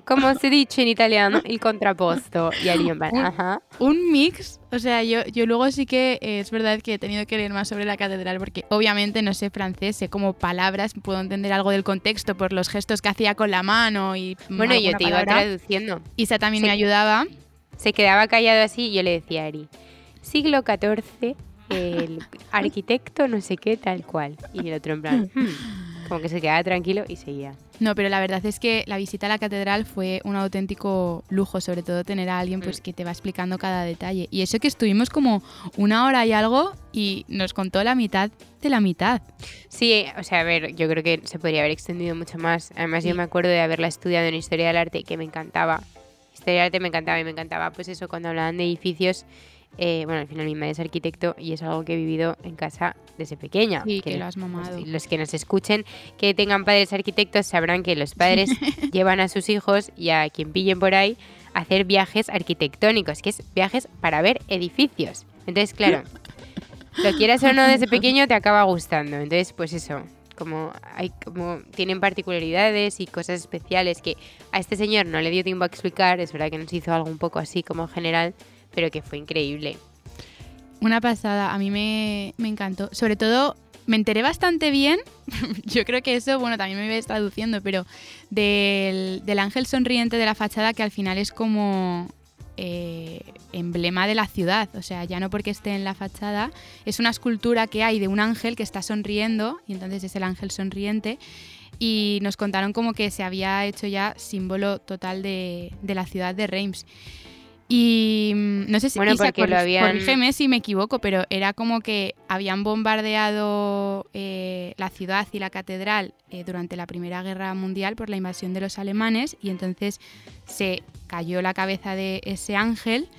¿cómo se dice en italiano? El contrapposto. Y ahí en plan, Un- ajá. un mix, o sea, yo, yo luego sí que eh, es verdad que he tenido que leer más sobre la catedral porque obviamente no sé francés, sé como palabras, puedo entender algo del contexto por los gestos que hacía con la mano y Bueno, yo te iba palabra. traduciendo. Isa también Sí. me ayudaba. Se quedaba callado así y yo le decía a Ari, siglo XIV, el arquitecto no sé qué, tal cual. Y el otro en plan, "Hmm", como que se quedaba tranquilo y seguía. No, pero la verdad es que la visita a la catedral fue un auténtico lujo, sobre todo tener a alguien pues Mm. que te va explicando cada detalle. Y eso que estuvimos como una hora y algo y nos contó la mitad de la mitad. Sí, o sea, a ver, yo creo que se podría haber extendido mucho más. Además, yo me acuerdo de haberla estudiado en Historia del Arte, que me encantaba. Historia del Arte me encantaba y me encantaba, pues eso, cuando hablaban de edificios. Eh, bueno, al final mi madre es arquitecto y es algo que he vivido en casa desde pequeña. Sí, que lo has mamado. pues, los que nos escuchen, que tengan padres arquitectos, sabrán que los padres llevan a sus hijos y a quien pillen por ahí a hacer viajes arquitectónicos, que es viajes para ver edificios. Entonces, claro, lo quieras o no desde pequeño te acaba gustando. Entonces, pues eso, como hay como tienen particularidades y cosas especiales que a este señor no le dio tiempo a explicar, es verdad que nos hizo algo un poco así como general, pero que fue increíble. Una pasada, a mí me, me encantó. Sobre todo, me enteré bastante bien, yo creo que eso, bueno, también me ves traduciendo, pero del, del ángel sonriente de la fachada que al final es como eh, emblema de la ciudad, o sea, ya no porque esté en la fachada, es una escultura que hay de un ángel que está sonriendo y entonces es el ángel sonriente. Y nos contaron como que se había hecho ya símbolo total de, de la ciudad de Reims. Y mm, no sé si Bueno, Isa, habían- corrígeme si me equivoco, pero era como que habían bombardeado eh, la ciudad y la catedral eh, durante la Primera Guerra Mundial por la invasión de los alemanes y entonces se cayó la cabeza de ese ángel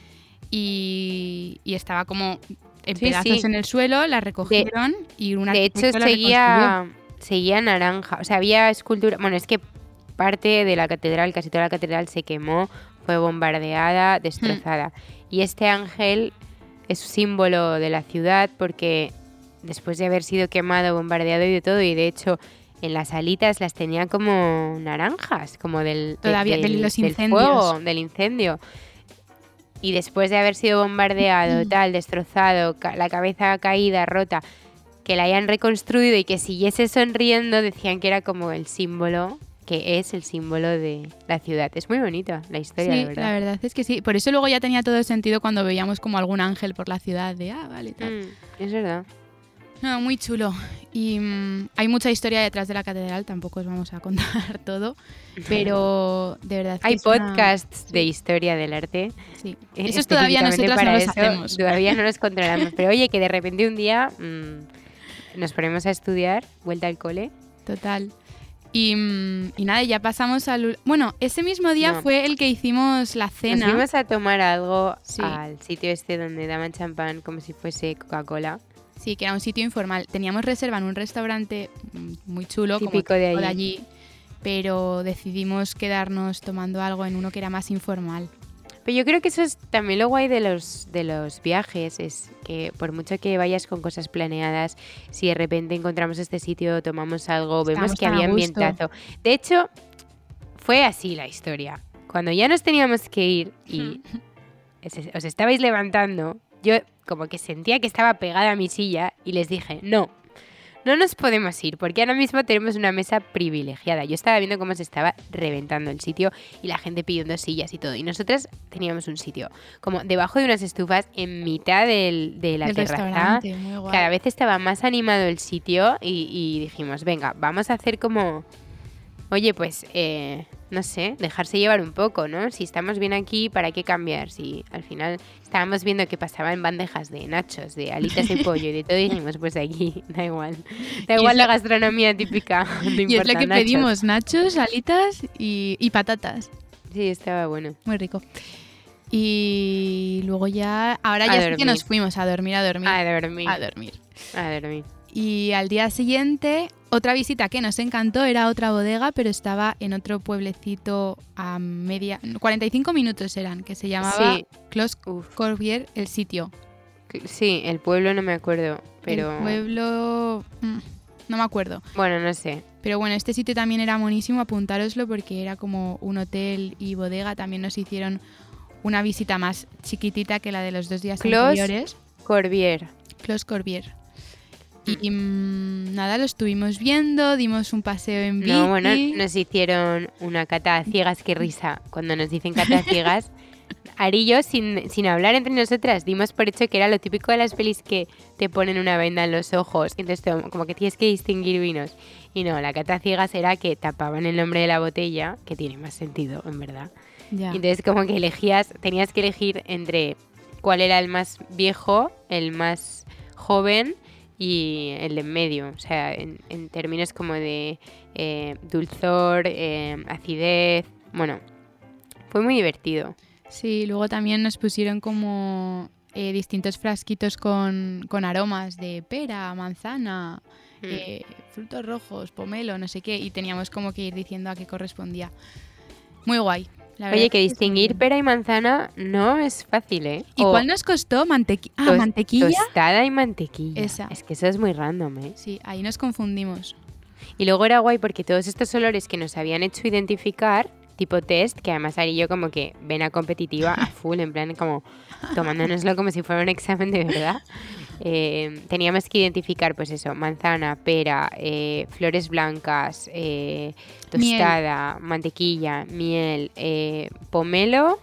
y, y estaba como en Sí, pedazos sí. en el suelo, la recogieron y un De hecho, seguía, seguía naranja. O sea, había escultura. Bueno, es que parte de la catedral, casi toda la catedral se quemó, fue bombardeada, destrozada. Y este ángel es símbolo de la ciudad porque después de haber sido quemado, bombardeado y de todo, y de hecho en las alitas las tenía como naranjas, como del, de- Todavía, de del, los del fuego, del incendio. Y después de haber sido bombardeado, Mm. tal, destrozado, ca- la cabeza caída, rota, que la hayan reconstruido y que siguiese sonriendo, decían que era como el símbolo que es el símbolo de la ciudad. Es muy bonita la historia, sí, la verdad. la verdad es que sí. Por eso luego ya tenía todo el sentido cuando veíamos como algún ángel por la ciudad de, ah, vale, tal. Mm, es verdad. No, muy chulo. Y mm, hay mucha historia detrás de la catedral, tampoco os vamos a contar todo, pero de verdad. que Hay una- podcasts de historia del arte. Sí. Esos todavía para no los eso, hacemos. Todavía no los controlamos. Pero oye, que de repente un día mm, nos ponemos a estudiar, vuelta al cole. Total. Y, mm, y nada, ya pasamos al... Bueno, ese mismo día No. fue el que hicimos la Nos cena. fuimos a tomar algo Sí. al sitio este donde daban champán como si fuese Coca-Cola. Sí, que era un sitio informal. Teníamos reserva en un restaurante mm, muy chulo, como Típico de tipo allí. pero decidimos quedarnos tomando algo en uno que era más informal. Pero yo creo que eso es también lo guay de los, de los viajes, es que por mucho que vayas con cosas planeadas, si de repente encontramos este sitio, tomamos algo, vemos que había ambientazo. De hecho, fue así la historia. Cuando ya nos teníamos que ir y os- os estabais levantando, yo como que sentía que estaba pegada a mi silla y les dije, no, no nos podemos ir porque ahora mismo tenemos una mesa privilegiada. Yo estaba viendo cómo se estaba reventando el sitio y la gente pidiendo sillas y todo. Y nosotras teníamos un sitio como debajo de unas estufas en mitad del- de la Del terraza. restaurante, muy guay. Cada vez estaba más animado el sitio y, y dijimos, venga, vamos a hacer como, oye, pues, eh, no sé, dejarse llevar un poco, ¿no? Si estamos bien aquí, ¿para qué cambiar? Si al final estábamos viendo que pasaban bandejas de nachos, de alitas de pollo y de todo, y dijimos, pues aquí, da igual. Da igual la gastronomía típica. no Y es lo que nachos. pedimos, nachos, alitas y, y patatas. Sí, estaba bueno. Muy rico. Y luego ya, ahora A ya sí que dormir. nos fuimos a dormir, a dormir, A dormir. a dormir. A dormir. Y al día siguiente, otra visita que nos encantó era otra bodega, pero estaba en otro pueblecito a media, 45 minutos eran, que se llamaba Sí, Clos. Corbier, el sitio. Sí, el pueblo no me acuerdo, pero... El pueblo, mm, no me acuerdo. Bueno, no sé. Pero bueno, este sitio también era buenísimo, apuntároslo porque era como un hotel y bodega. También nos hicieron una visita más chiquitita que la de los dos días Clos- anteriores. Corbier. Clos Corbier. Y mm, nada, lo estuvimos viendo, dimos un paseo en bici. No, bueno, nos hicieron una cata a ciegas, qué risa. Cuando nos dicen cata a ciegas, Ari y yo, sin, sin hablar entre nosotras, dimos por hecho que era lo típico de las pelis que te ponen una venda en los ojos, entonces como que tienes que distinguir vinos. Y no, la cata a ciegas era que tapaban el nombre de la botella, que tiene más sentido, en verdad. Ya. Entonces como que elegías, tenías que elegir entre cuál era el más viejo, el más joven y el de en medio. O sea, en, en términos como de eh, dulzor, eh, acidez. Bueno, fue muy divertido. Sí, luego también nos pusieron como eh, distintos frasquitos con, con aromas de pera, manzana, Mm. frutos rojos, pomelo, no sé qué, y teníamos como que ir diciendo a qué correspondía. Muy guay. Oye, que distinguir pera y manzana no es fácil, ¿eh? ¿Y O cuál nos costó? Mantequi ah, tos- mantequilla. Tostada y mantequilla. Esa. Es que eso es muy random, ¿eh? Sí, ahí nos confundimos. Y luego era guay porque todos estos olores que nos habían hecho identificar, tipo test, que además Ari y yo como que vena competitiva a full, en plan como tomándonoslo como si fuera un examen de verdad. Eh, teníamos que identificar, pues eso, manzana, pera, eh, flores blancas, eh, Miel. tostada, mantequilla, miel, eh, pomelo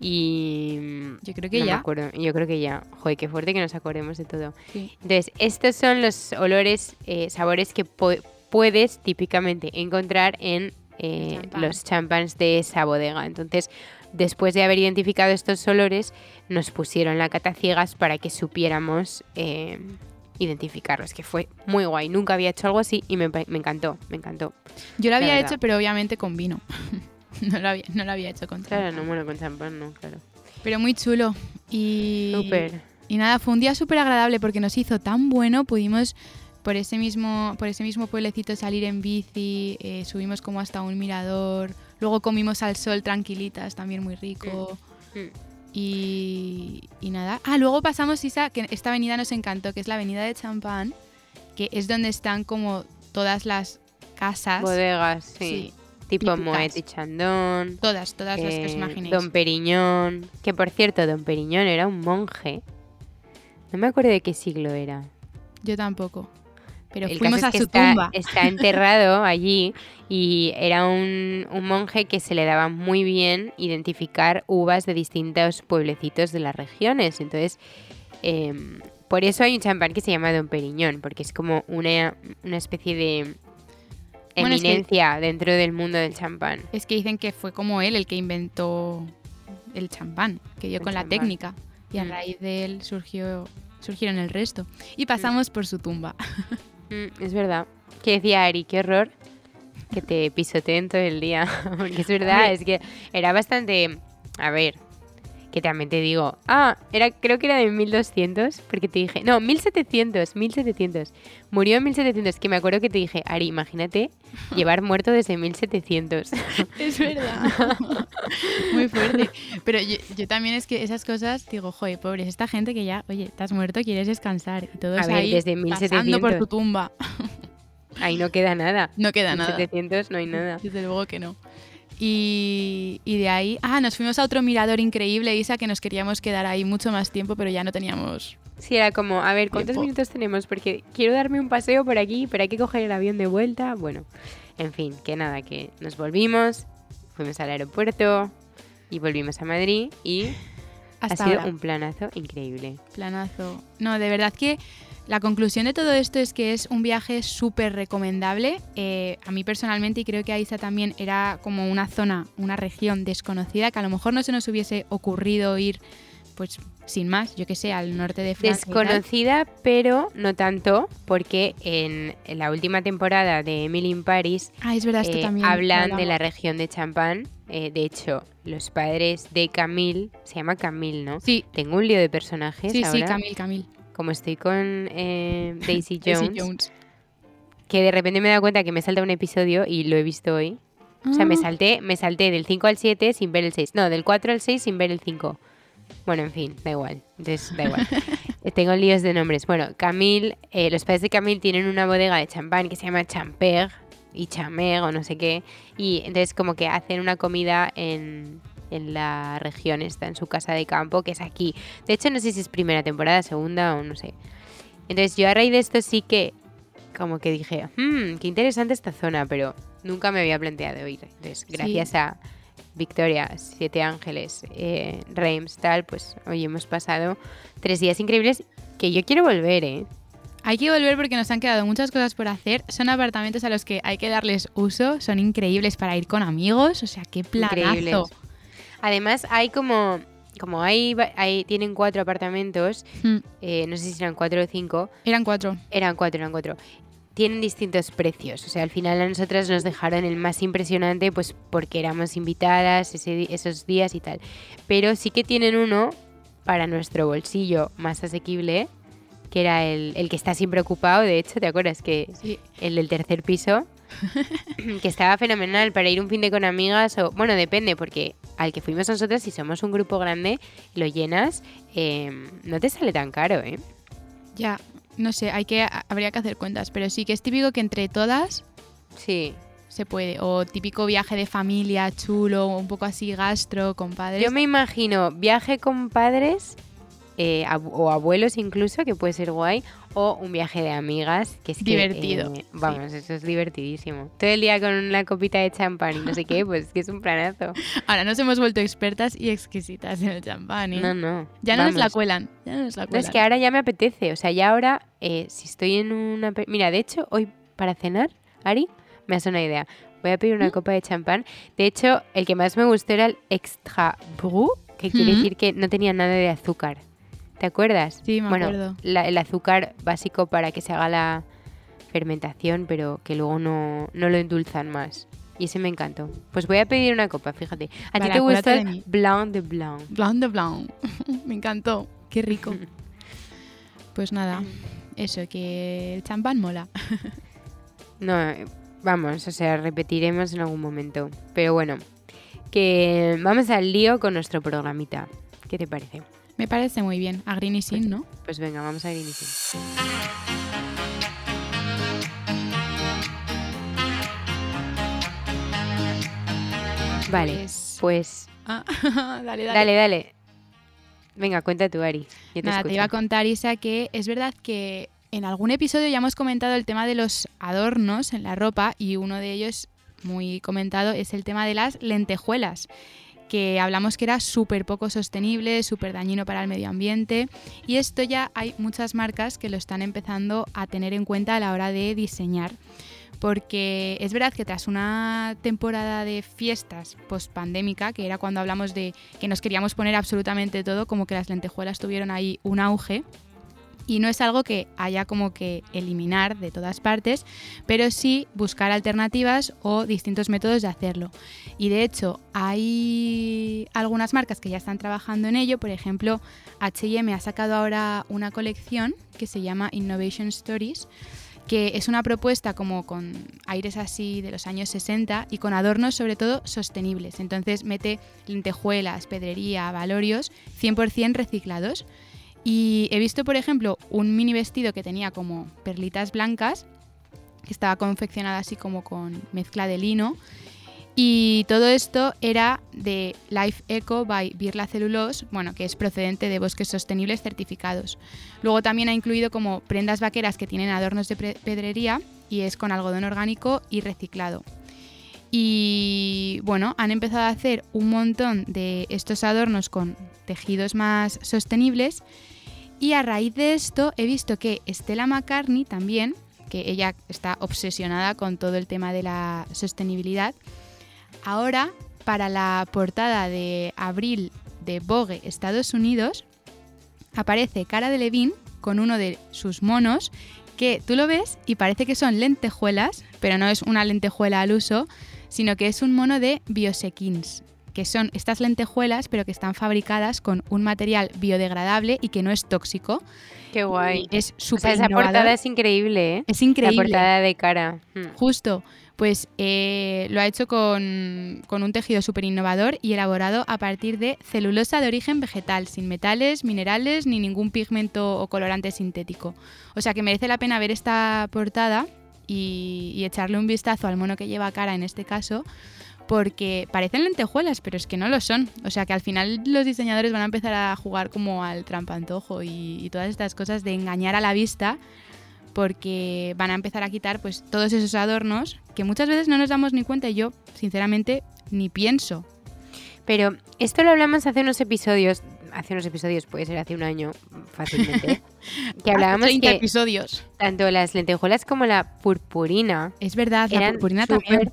y... Yo creo que no me ya. acuerdo, yo creo que ya. Joder, qué fuerte que nos acordemos de todo. Sí. Entonces, estos son los olores, sabores que pu- puedes típicamente encontrar en champán. los champans de esa bodega. Entonces, después de haber identificado estos olores, nos pusieron la cata ciegas para que supiéramos eh, identificarlos, que fue muy guay. Nunca había hecho algo así y me, encantó, me encantó. Yo lo La había verdad. hecho, pero obviamente con vino. no, lo había, no lo había hecho con Claro, champán. no, bueno, con champán no, claro. Pero muy chulo. Y, Súper. y nada, fue un día súper agradable porque nos hizo tan bueno. Pudimos por ese mismo, por ese mismo pueblecito salir en bici, eh, subimos como hasta un mirador. Luego comimos al sol tranquilitas, también muy rico. Mm. Y, y nada. Ah, luego pasamos, Isa, que esta avenida nos encantó, que es la avenida de Champán, que es donde están como todas las casas. Bodegas, sí. Sí, tipo. Moet y Chandon. todas, todas las que os Eh, imaginéis. Don Periñón. Que por cierto, Don Periñón era un monje. No me acuerdo de qué siglo era. Yo tampoco. Pero el fuimos caso a es que su está, tumba. está enterrado allí y era un, un monje que se le daba muy bien identificar uvas de distintos pueblecitos de las regiones. Entonces, em, por eso hay un champán que se llama Don Periñón, porque es como una, una especie de Bueno, es que- eminencia dentro del mundo del champán. Es que dicen que fue como él el que inventó el champán, que dio El con la champán. técnica. Y a Mm. raíz de él surgió, surgieron el resto. Y pasamos por su tumba. Mm, es verdad. Que decía Ari, qué horror que te pisoteen todo el día. Porque es verdad, es que era bastante. A ver, que también te digo. Ah, era, creo que era de 1200, porque te dije. No, 1700, 1700. Murió en 1700, que me acuerdo que te dije, Ari, imagínate llevar muerto desde 1700. Es verdad. Muy fuerte. Pero yo, yo también es que esas cosas digo, joder, pobres, esta gente que ya, oye, estás muerto, quieres descansar. Y todos A ver, ahí desde pasando por 1700. tu tumba. Ahí no queda nada. No queda nada. 1700 no hay nada. Desde luego que no. Y, y de ahí, ah, nos fuimos a otro mirador increíble, Isa, que nos queríamos quedar ahí mucho más tiempo, pero ya no teníamos. Sí, era como, a ver, ¿cuántos Tiempo. minutos tenemos? Porque quiero darme un paseo por aquí, pero hay que coger el avión de vuelta. Bueno, en fin, que nada, que nos volvimos, fuimos al aeropuerto y volvimos a Madrid y Hasta ha sido ahora. un planazo increíble. Planazo. No, de verdad que la conclusión de todo esto es que es un viaje súper recomendable. Eh, a mí personalmente, y creo que a Isa también, era como una zona, una región desconocida que a lo mejor no se nos hubiese ocurrido ir, pues sin más, yo que sé, al norte de Francia. Desconocida, pero no tanto, porque en, en la última temporada de Emily in Paris Ah, es verdad, esto eh, también. hablan de la región de Champagne. Eh, de hecho, los padres de Camille, se llama Camille, ¿no? Sí, Tengo un lío de personajes sí, sí, ahora. Camil, Camil. Como estoy con eh, Daisy Jones, Daisy Jones. que de repente me he dado cuenta que me salta un episodio y lo he visto hoy. O sea, me Ah. salté, me salté del 5 al 7 sin ver el 6. No, del 4 al 6 sin ver el 5. Bueno, en fin, da igual. Entonces, da igual. Tengo líos de nombres. Bueno, Camille, eh, los padres de Camille tienen una bodega de champán que se llama Champer y Chamer o no sé qué. Y entonces como que hacen una comida en, en la región esta, en su casa de campo, que es aquí. De hecho, no sé si es primera temporada, segunda o no sé. Entonces yo a raíz de esto sí que como que dije, hmm, qué interesante esta zona, pero nunca me había planteado ir. Entonces, gracias a Victoria, Siete Ángeles, eh, Reims, tal, pues hoy hemos pasado tres días increíbles que yo quiero volver, ¿eh? Hay que volver porque nos han quedado muchas cosas por hacer. Son apartamentos a los que hay que darles uso. Son increíbles para ir con amigos. O sea, qué planazo. Increíbles. Además, hay como, como hay, tienen cuatro apartamentos, Mm, eh, no sé si eran cuatro o cinco, Eran cuatro. eran cuatro, eran cuatro. Tienen distintos precios, o sea, al final a nosotras nos dejaron el más impresionante, pues porque éramos invitadas ese esos días y tal. Pero sí que tienen uno para nuestro bolsillo más asequible, que era el, el que está siempre ocupado, de hecho, ¿te acuerdas? Que Sí. el del tercer piso, que estaba fenomenal para ir un fin de con amigas o, bueno, depende, porque al que fuimos nosotros, si somos un grupo grande, lo llenas, eh, no te sale tan caro, ¿eh? Ya, no sé, hay que, habría que hacer cuentas. Pero sí que es típico que entre todas Sí. se puede. O típico viaje de familia chulo, un poco así gastro, con padres. Yo me imagino viaje con padres eh, ab- o abuelos incluso, que puede ser guay, o un viaje de amigas, que es que, Divertido, eh, sí. vamos, eso es divertidísimo. Todo el día con una copita de champán y no sé qué, pues que es un planazo. Ahora nos hemos vuelto expertas y exquisitas en el champán. ¿eh? No, no. ya no nos la cuelan. Ya no nos la No, cuelan. es que ahora ya me apetece. O sea, ya ahora, eh, si estoy en una... Mira, de hecho, hoy para cenar, Ari, me hace una idea. Voy a pedir una ¿Mm? copa de champán. De hecho, el que más me gustó era el Extra Brut, que quiere ¿Mm? decir que no tenía nada de azúcar. ¿Te acuerdas? Sí, me bueno, acuerdo. la- el azúcar básico para que se haga la fermentación, pero que luego no, no lo endulzan más. Y ese me encantó. Pues voy a pedir una copa, fíjate. ¿A ti te gusta de el. Blanc de Blanc? Blanc de blanc. Me encantó. Qué rico. Pues nada, eso, que el champán mola. No, vamos, o sea, repetiremos en algún momento. Pero bueno, que vamos al lío con nuestro programita. ¿Qué te parece? Me parece muy bien. A Green y Sin, ¿no? Pues venga, vamos a iniciar. Vale, Pues- pues Ah, dale, dale. dale, dale. Venga, cuenta tú, Ari. Yo te Nada, te iba a contar, Isa, que es verdad que en algún episodio ya hemos comentado el tema de los adornos en la ropa y uno de ellos muy comentado es el tema de las lentejuelas que hablamos que era súper poco sostenible, súper dañino para el medio ambiente y esto ya hay muchas marcas que lo están empezando a tener en cuenta a la hora de diseñar. Porque es verdad que tras una temporada de fiestas post pandémica, que era cuando hablamos de que nos queríamos poner absolutamente todo, como que las lentejuelas tuvieron ahí un auge, y no es algo que haya como que eliminar de todas partes, pero sí buscar alternativas o distintos métodos de hacerlo. Y de hecho hay algunas marcas que ya están trabajando en ello, por ejemplo HM ha sacado ahora una colección que se llama Innovation Stories que es una propuesta como con aires así de los años 60 y con adornos sobre todo sostenibles. Entonces mete lentejuelas, pedrería, valorios 100% reciclados y he visto, por ejemplo, un mini vestido que tenía como perlitas blancas, que estaba confeccionado así como con mezcla de lino. Y todo esto era de Life Eco by Birla Cellulose, bueno, que es procedente de bosques sostenibles certificados. Luego también ha incluido como prendas vaqueras que tienen adornos de pedrería y es con algodón orgánico y reciclado. Y bueno, han empezado a hacer un montón de estos adornos con tejidos más sostenibles y a raíz de esto he visto que Stella McCartney también, que ella está obsesionada con todo el tema de la sostenibilidad, ahora para la portada de abril de Vogue Estados Unidos aparece Cara de Levine con uno de sus monos que tú lo ves y parece que son lentejuelas, pero no es una lentejuela al uso, sino que es un mono de Biosequins que son estas lentejuelas, pero que están fabricadas con un material biodegradable y que no es tóxico. Qué guay. es súper Esa portada es increíble, ¿eh? Es increíble. La portada de cara. Hmm. Justo. Pues eh, lo ha hecho con, con un tejido súper innovador y elaborado a partir de celulosa de origen vegetal, sin metales, minerales ni ningún pigmento o colorante sintético. O sea que merece la pena ver esta portada y, y echarle un vistazo al mono que lleva cara en este caso, porque parecen lentejuelas, pero es que no lo son. O sea que al final los diseñadores van a empezar a jugar como al trampantojo y, y todas estas cosas de engañar a la vista porque van a empezar a quitar pues todos esos adornos que muchas veces no nos damos ni cuenta y yo sinceramente ni pienso. Pero esto lo hablamos hace unos episodios, hace unos episodios, puede ser hace un año fácilmente, que hablábamos hace 30 que episodios. tanto las lentejuelas como la purpurina Es verdad, la purpurina también.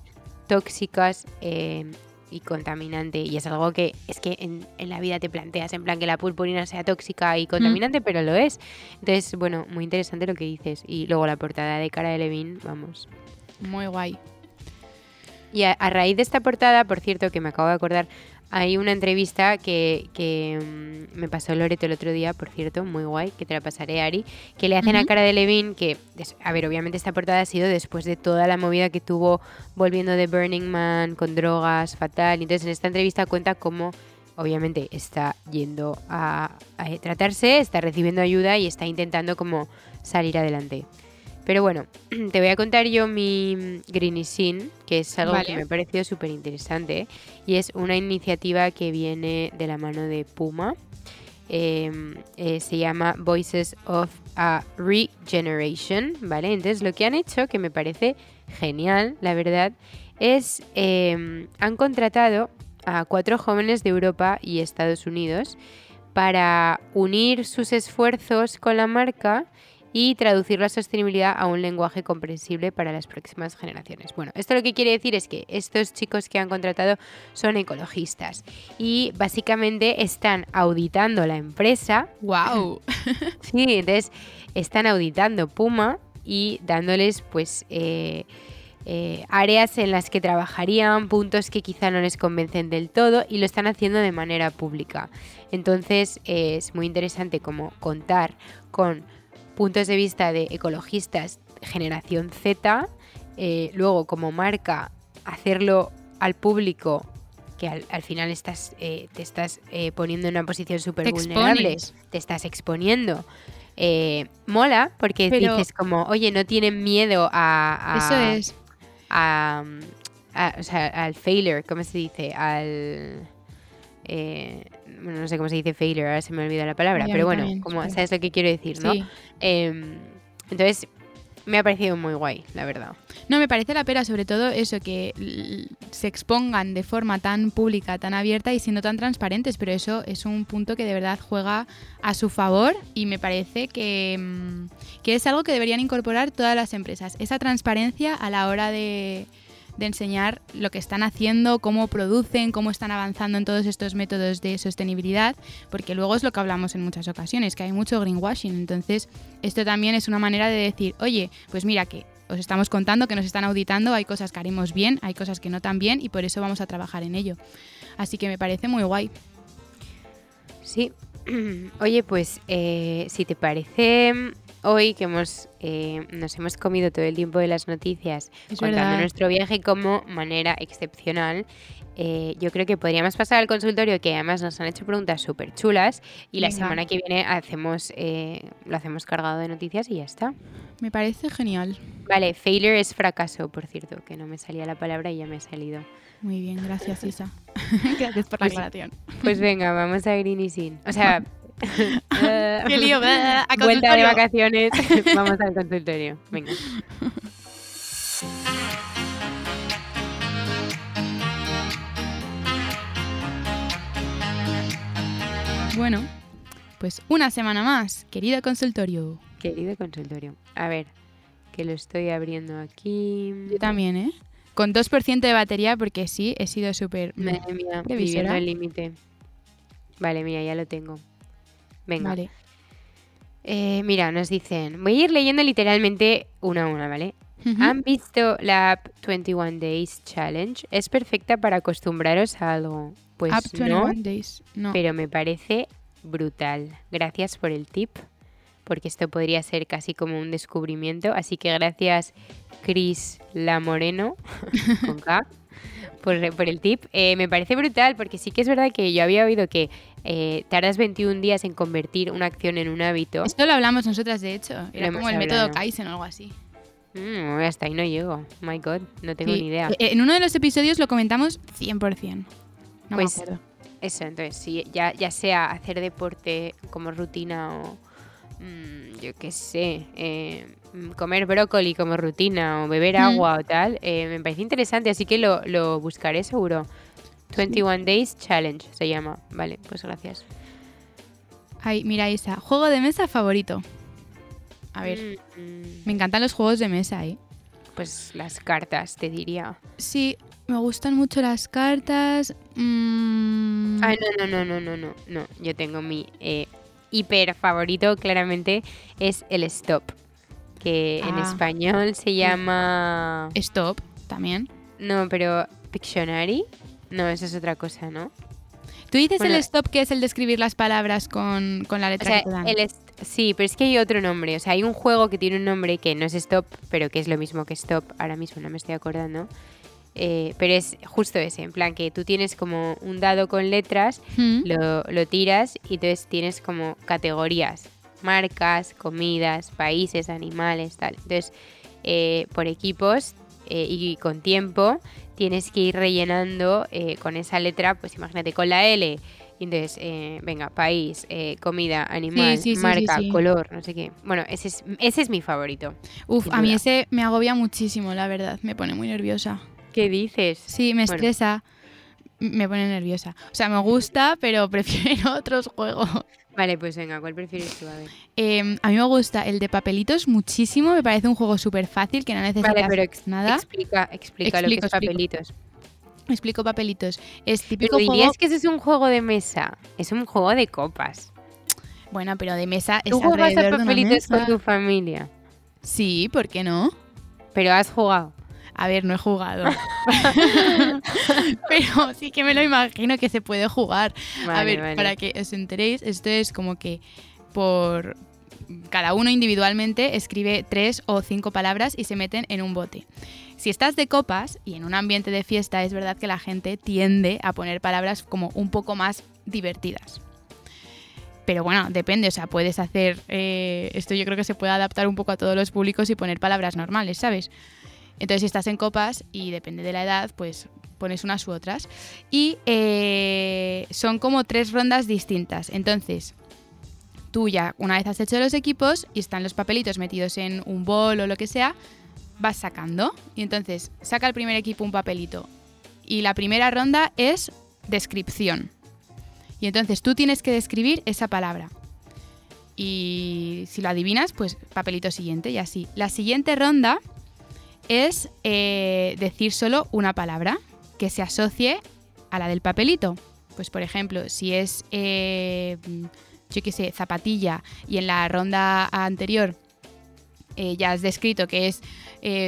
Tóxicas eh, y contaminante. Y es algo que es que en, en la vida te planteas, en plan que la purpurina sea tóxica y contaminante, pero lo es. Entonces, bueno, muy interesante lo que dices. Y luego la portada de cara de Levin, vamos. Muy guay. Y a, a raíz de esta portada, por cierto, que me acabo de acordar, hay una entrevista que, que, mm, me pasó Loreto el otro día, por cierto, muy guay, que te la pasaré, Ari, que le hacen a cara de Levin, que, a ver, obviamente esta portada ha sido después de toda la movida que tuvo volviendo de Burning Man, con drogas, fatal. Entonces en esta entrevista cuenta cómo, obviamente, está yendo a, a tratarse, está recibiendo ayuda y está intentando como salir adelante. Pero bueno, te voy a contar yo mi Greeny Sin, que es algo que me ha parecido súper interesante. Y es una iniciativa que viene de la mano de Puma. Eh, eh, se llama Voices of a Regeneration, ¿vale? Entonces lo que han hecho, que me parece genial, la verdad, es eh, han contratado a cuatro jóvenes de Europa y Estados Unidos para unir sus esfuerzos con la marca y traducir la sostenibilidad a un lenguaje comprensible para las próximas generaciones. Bueno, esto lo que quiere decir es que estos chicos que han contratado son ecologistas y básicamente están auditando la empresa. ¡Wow! Sí, entonces están auditando Puma y dándoles pues eh, eh, áreas en las que trabajarían, puntos que quizá no les convencen del todo y lo están haciendo de manera pública. Entonces eh, es muy interesante como contar con puntos de vista de ecologistas generación Z, eh, luego como marca hacerlo al público que al, al final estás, eh, te estás eh, poniendo en una posición súper vulnerable, te estás exponiendo. Eh, mola porque Pero- dices como, oye, no tienen miedo a, a- Eso es. a- a- o sea, al failure, ¿cómo se dice? Al... eh, bueno, no sé cómo se dice failure, ahora se me olvida la palabra, pero bueno, también, como. ¿sabes lo que quiero decir, no? Sí. Em, Entonces, me ha parecido muy guay, la verdad. No, me parece la pena, sobre todo eso, que se expongan de forma tan pública, tan abierta y siendo tan transparentes, pero eso es un punto que de verdad juega a su favor y me parece que, mm, que es algo que deberían incorporar todas las empresas, esa transparencia a la hora de, de enseñar lo que están haciendo, cómo producen, cómo están avanzando en todos estos métodos de sostenibilidad, porque luego es lo que hablamos en muchas ocasiones, que hay mucho greenwashing. Entonces, esto también es una manera de decir, oye, pues mira que os estamos contando que nos están auditando, hay cosas que haremos bien, hay cosas que no tan bien y por eso vamos a trabajar en ello. Así que me parece muy guay. Sí. Oye, pues eh, si te parece, hoy que hemos eh, nos hemos comido todo el tiempo de las noticias Es contando verdad. nuestro viaje como manera excepcional, eh, yo creo que podríamos pasar al consultorio que además nos han hecho preguntas súper chulas y la Venga. semana que viene hacemos eh, lo hacemos cargado de noticias y ya está. Me parece genial. Vale, failure es fracaso, por cierto, que no me salía la palabra y ya me ha salido. Muy bien, gracias Isa. gracias por la Pues- aclaración. Pues venga, vamos a Green y Sin. O sea, ¡Qué lío! A vuelta de vacaciones, vamos al consultorio. Venga. Bueno, pues una semana más, querido consultorio. Querido consultorio. A ver, que lo estoy abriendo aquí. Yo también, ¿eh? Con 2% de batería porque sí, he sido súper... Madre mía, viviendo el límite. Vale, mira, ya lo tengo. Venga. Vale. Eh, mira, nos dicen, voy a ir leyendo literalmente una a una, ¿vale? ¿Han visto la App 21 Days Challenge? Es perfecta para acostumbraros a algo. Pues Up no, 21 days. No. pero me parece brutal. Gracias por el tip, porque esto podría ser casi como un descubrimiento. Así que gracias, Chris La Moreno, con K, por, por el tip. Eh, me parece brutal, porque sí que es verdad que yo había oído que eh, tardas 21 días en convertir una acción en un hábito. Esto lo hablamos nosotras, de hecho. Era como el método. Kaizen o algo así. Mm, hasta ahí no llego. My God, no tengo Sí. ni idea. Eh, En uno de los episodios lo comentamos 100%. No Pues, me acuerdo. Eso, entonces, sí, ya, ya sea hacer deporte como rutina o, mm, yo qué sé, eh, mm, comer brócoli como rutina o beber Mm. agua o tal, eh, me parece interesante, así que lo, lo buscaré seguro. 21 Days Challenge se llama. Vale, pues gracias. Ay, mira Isa. Juego de mesa favorito. A ver, Mm, me encantan los juegos de mesa, ¿eh? pues las cartas, te diría. Sí, me gustan mucho las cartas. Mm, Ah, no, no, no, no, no, no, no. Yo tengo mi eh, hiper favorito, claramente, es el stop. Que en Ah. español se llama. Stop, también. No, pero. Pictionary. No, eso es otra cosa, ¿no? Tú dices Bueno, el stop, que es el de escribir las palabras con, con la O letra sea, que te dan. el est- sí, pero es que hay otro nombre. O sea, hay un juego que tiene un nombre que no es stop, pero que es lo mismo que stop. Ahora mismo no me estoy acordando. Eh, pero es justo ese, en plan que tú tienes como un dado con letras Mm. lo, lo tiras y entonces tienes como categorías, marcas, comidas, países, animales, tal. Entonces, eh, por equipos eh, y con tiempo tienes que ir rellenando eh, con esa letra, pues imagínate, con la L. Entonces, eh, venga, país, eh, comida, animal, sí, sí, sí, marca, color, no sé qué. Bueno, ese es, ese es mi favorito. Uf, a mí ese me agobia muchísimo, la verdad. Me pone muy nerviosa. ¿Qué dices? Sí, me Bueno. estresa. Me pone nerviosa. O sea, me gusta, pero prefiero otros juegos. Vale, pues venga, ¿cuál prefieres tú? A ver. Eh, a mí me gusta el de papelitos muchísimo. Me parece un juego súper fácil que no necesitas Vale, pero ex- nada. explica, explica lo Explico, que es papelitos. Explico papelitos. Es típico Pero juego. dirías que ese es un juego de mesa. Es un juego de copas. Bueno, pero de mesa es ¿Tú juegas a papelitos con tu familia? Sí, ¿por qué no? Pero has jugado. A ver, no he jugado. pero sí que me lo imagino que se puede jugar. a ver, vale. para que os enteréis, esto es como que por cada uno individualmente escribe tres o cinco palabras y se meten en un bote. Si estás de copas y en un ambiente de fiesta, es verdad que la gente tiende a poner palabras como un poco más divertidas. Pero bueno, depende, o sea, puedes hacer, eh, esto yo creo que se puede adaptar un poco a todos los públicos y poner palabras normales, ¿sabes? Entonces si estás en copas y depende de la edad, pues pones unas u otras. Y eh, son como tres rondas distintas. Entonces, tú ya, una vez has hecho los equipos y están los papelitos metidos en un bol o lo que sea, vas sacando. Y entonces saca el primer equipo un papelito. Y la primera ronda es descripción. Y entonces tú tienes que describir esa palabra. Y si lo adivinas, pues papelito siguiente y así. La siguiente ronda es eh, decir solo una palabra que se asocie a la del papelito. Pues por ejemplo, si es, eh, yo qué sé, zapatilla y en la ronda anterior eh, ya has descrito que es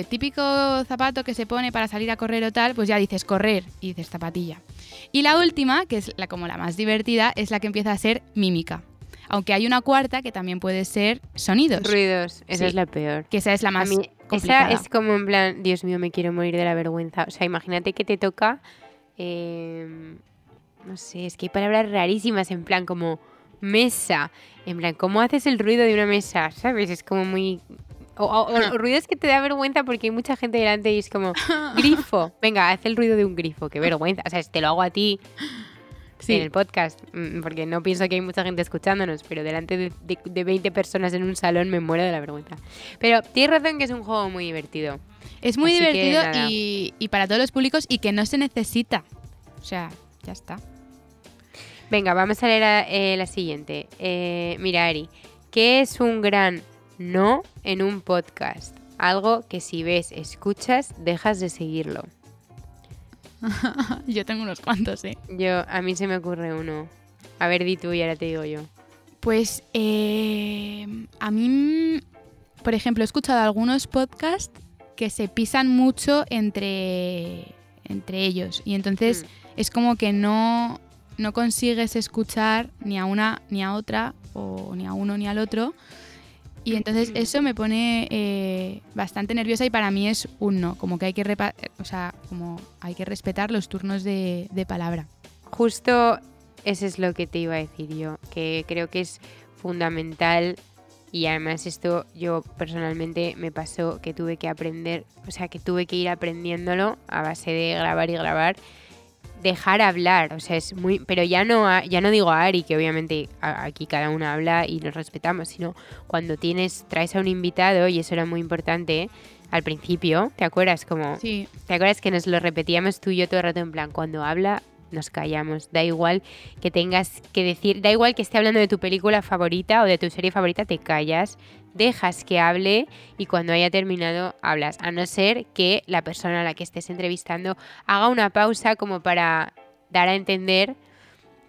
típico zapato que se pone para salir a correr o tal, pues ya dices correr y dices zapatilla. Y la última, que es la, como la más divertida, es la que empieza a ser mímica. Aunque hay una cuarta que también puede ser sonidos. Ruidos, esa es la peor. Que esa es la más esa es como en plan, Dios mío, me quiero morir de la vergüenza. O sea, imagínate que te toca. Em, no sé, es que hay palabras rarísimas, en plan como mesa. En plan, ¿cómo haces el ruido de una mesa? ¿Sabes? Es como muy. O, ruidos que te da vergüenza porque hay mucha gente delante y es como grifo. Venga, haz el ruido de un grifo, qué vergüenza. O sea, te lo hago a ti en el podcast, mm, porque no pienso que hay mucha gente escuchándonos, pero delante de, de, 20 personas en un salón me muero de la vergüenza. Pero tienes razón que es un juego muy divertido. Es muy divertido y, para todos los públicos y que no se necesita. O sea, ya está. Venga, vamos a leer eh, la siguiente. Eh, mira, Ari, ¿qué es un gran no en un podcast? Algo que si ves, escuchas, dejas de seguirlo. yo tengo unos cuantos, ¿eh? Yo, a mí se me ocurre uno. A ver, di tú y ahora te digo yo. Pues eh, a mí, por ejemplo, he escuchado algunos podcasts que se pisan mucho entre, entre ellos y entonces mm. es como que no, no consigues escuchar ni a una ni a otra o ni a uno ni al otro y entonces eso me pone eh, bastante nerviosa y para mí es un no, como que hay que, o sea, como hay que respetar los turnos de, de palabra. Justo eso es lo que te iba a decir yo, que creo que es fundamental y además esto yo personalmente me pasó que tuve que aprender, o sea, que tuve que ir aprendiéndolo a base de grabar y grabar dejar hablar, o sea, es muy, pero ya no, ya no digo a Ari, que obviamente aquí cada uno habla y nos respetamos, sino cuando tienes, traes a un invitado, y eso era muy importante al principio, ¿te acuerdas? Como, sí. ¿te acuerdas que nos lo repetíamos tú y yo todo el rato en plan, cuando habla, nos callamos, da igual que tengas que decir, da igual que esté hablando de tu película favorita o de tu serie favorita, te callas, dejas que hable y cuando haya terminado hablas, a no ser que la persona a la que estés entrevistando haga una pausa como para dar a entender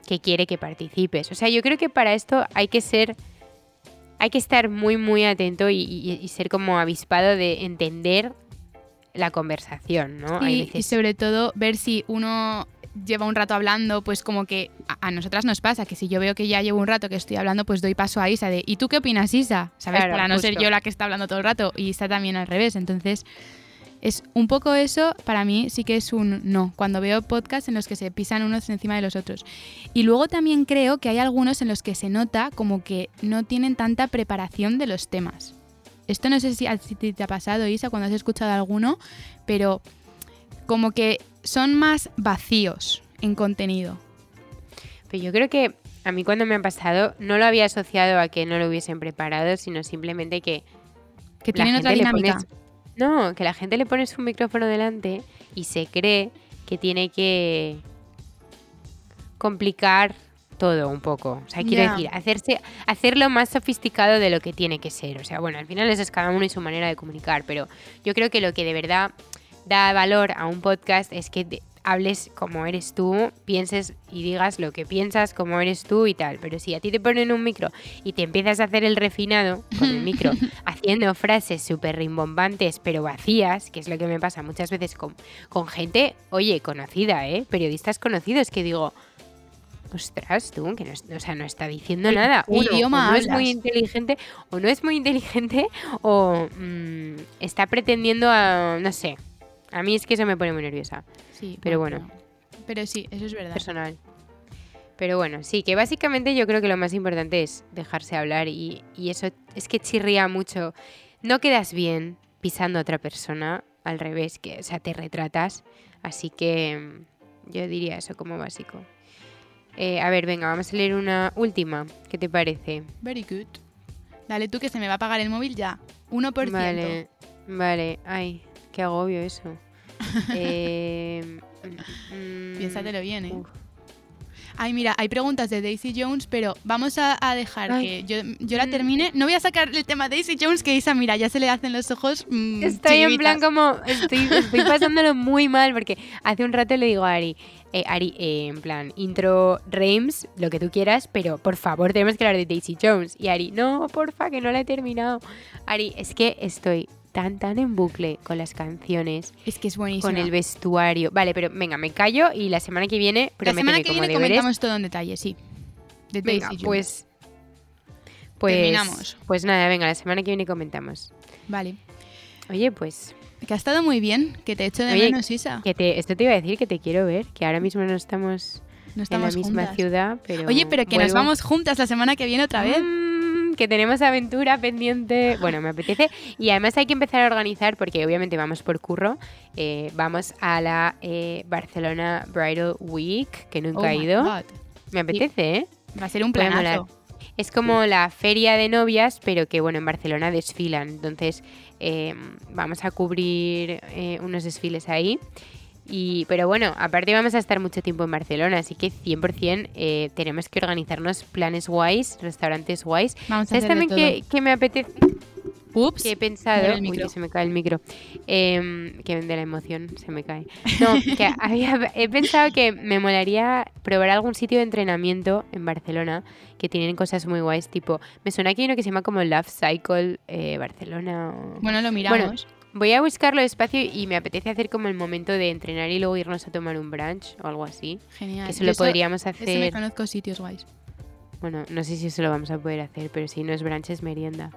que quiere que participes. O sea, yo creo que para esto hay que ser, hay que estar muy, muy atento y, ser como avispado de entender la conversación, ¿no? y sobre todo ver si uno lleva un rato hablando, pues como que a, nosotras nos pasa que si yo veo que ya llevo un rato que estoy hablando, pues doy paso a Isa de ¿y tú qué opinas, Isa? ¿Sabes? Para no ser yo la que está hablando todo el rato y Isa también al revés. Entonces, es un poco eso, para mí sí que es un no, cuando veo podcasts en los que se pisan unos encima de los otros. Y luego también creo que hay algunos en los que se nota como que no tienen tanta preparación de los temas. Esto no sé si a ti te ha pasado, Isa, cuando has escuchado alguno, pero como que son más vacíos en contenido. Pero yo creo que a mí cuando me ha pasado no lo había asociado a que no lo hubiesen preparado, sino simplemente que... Que tienen otra dinámica. no, que la gente le pone su micrófono delante y se cree que tiene que complicar todo un poco. O sea, quiero decir, hacerse, hacerlo más sofisticado de lo que tiene que ser. O sea, bueno, al final eso es cada uno y su manera de comunicar, pero yo creo que lo que de verdad da valor a un podcast es que hables como eres tú, pienses y digas lo que piensas como eres tú y tal. Pero si a ti te ponen un micro y te empiezas a hacer el refinado con el micro, haciendo frases súper rimbombantes pero vacías, que es lo que me pasa muchas veces con, con gente, oye, conocida, ¿eh? Periodistas conocidos que digo, ostras, tú, que no, o sea, no está diciendo nada. Uno, idioma no es muy inteligente, o no es muy inteligente, o mm, está pretendiendo a, no sé, a mí es que eso me pone muy nerviosa. Sí, pero bueno. Pero sí, eso es verdad. Personal. Pero bueno, sí, que básicamente yo creo que lo más importante es dejarse hablar y, eso es que chirría mucho. No quedas bien pisando a otra persona, al revés, que, o sea, te retratas. Así que mm, yo diría eso como básico. Eh, a ver, venga, vamos a leer una última. ¿Qué te parece? Very good. Dale tú que se me va a apagar el móvil ya. 1%. Vale, vale. Ay, qué agobio eso. eh, mm, Piénsatelo bien, ¿eh? uf. Ay, mira, hay preguntas de Daisy Jones, pero vamos a, a dejar Ay. que yo, yo la Mm. termine. No voy a sacar el tema de Daisy Jones, que Isa, mira, ya se le hacen los ojos. mm, Estoy en plan como, estoy, estoy pasándolo muy mal porque hace un rato le digo a Ari, eh, Ari, eh, en plan, intro Reims, lo que tú quieras, pero por favor tenemos que hablar de Daisy Jones. Y Ari, no, porfa, que no la he terminado. Ari, es que estoy tan, tan en bucle con las canciones, Es que es buenísimo. con el vestuario. Vale, pero venga, me callo y la semana que viene, la semana que como viene deberes. comentamos todo en detalle, sí. Venga, pues... Pues, Terminamos. pues nada, venga, la semana que viene comentamos. Vale. Oye, pues Que ha estado muy bien, que te echo de Oye, menos, Isa. Que te, esto te iba a decir que te quiero ver, que ahora mismo no estamos, No estamos en la misma juntas. ciudad, pero. Oye, pero que nos vamos juntas la semana que viene otra vez. Mm, que tenemos aventura pendiente. Bueno, me apetece. Y además hay que empezar a organizar, porque obviamente vamos por curro. eh, vamos a la eh, Barcelona Bridal Week, que nunca Oh he ido. Me apetece, ¿eh? Va a ser un planazo. Es como la feria de novias, pero que bueno, en Barcelona desfilan. Entonces eh, vamos a cubrir unos desfiles ahí. Y, pero bueno, aparte vamos a estar mucho tiempo en Barcelona, así que 100% eh, tenemos que organizarnos planes guays, restaurantes guays. Vamos a ¿Sabes de también que, que me apetece? Ups. Que he pensado. Uy, que se me cae el micro. Em, que de la emoción se me cae. No, que había, he pensado que me molaría probar algún sitio de entrenamiento en Barcelona que tienen cosas muy guays. Tipo, me suena que hay uno que se llama como Love Cycle eh, Barcelona. o- Bueno, lo miramos. Voy a buscarlo despacio y me apetece hacer como el momento de entrenar y luego irnos a tomar un brunch o algo así. Genial. Que eso Yo lo podríamos eso me hacer. conozco sitios guays. Bueno, no sé si eso lo vamos a poder hacer, pero si no es brunch es merienda.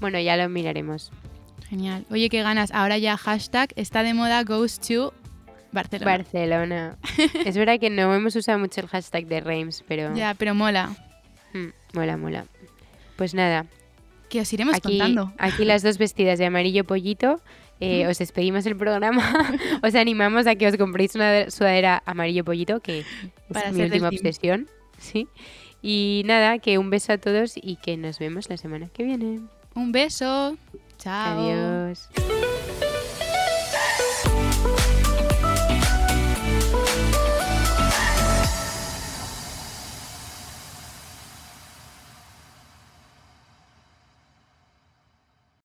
Bueno, ya lo miraremos. Genial. Oye, qué ganas. Ahora ya hashtag está de moda goes to Barcelona. Barcelona. es verdad que no hemos usado mucho el hashtag de Reims, pero Ya, pero mola. mm, mola, mola. Pues nada, Que os iremos aquí, contando. aquí las dos vestidas de amarillo pollito. eh, os despedimos el programa. os animamos a que os compréis una sudadera amarillo pollito, que es mi última obsesión. Sí. Y nada, que un beso a todos y que nos vemos la semana que viene. Un beso. Chao. Adiós.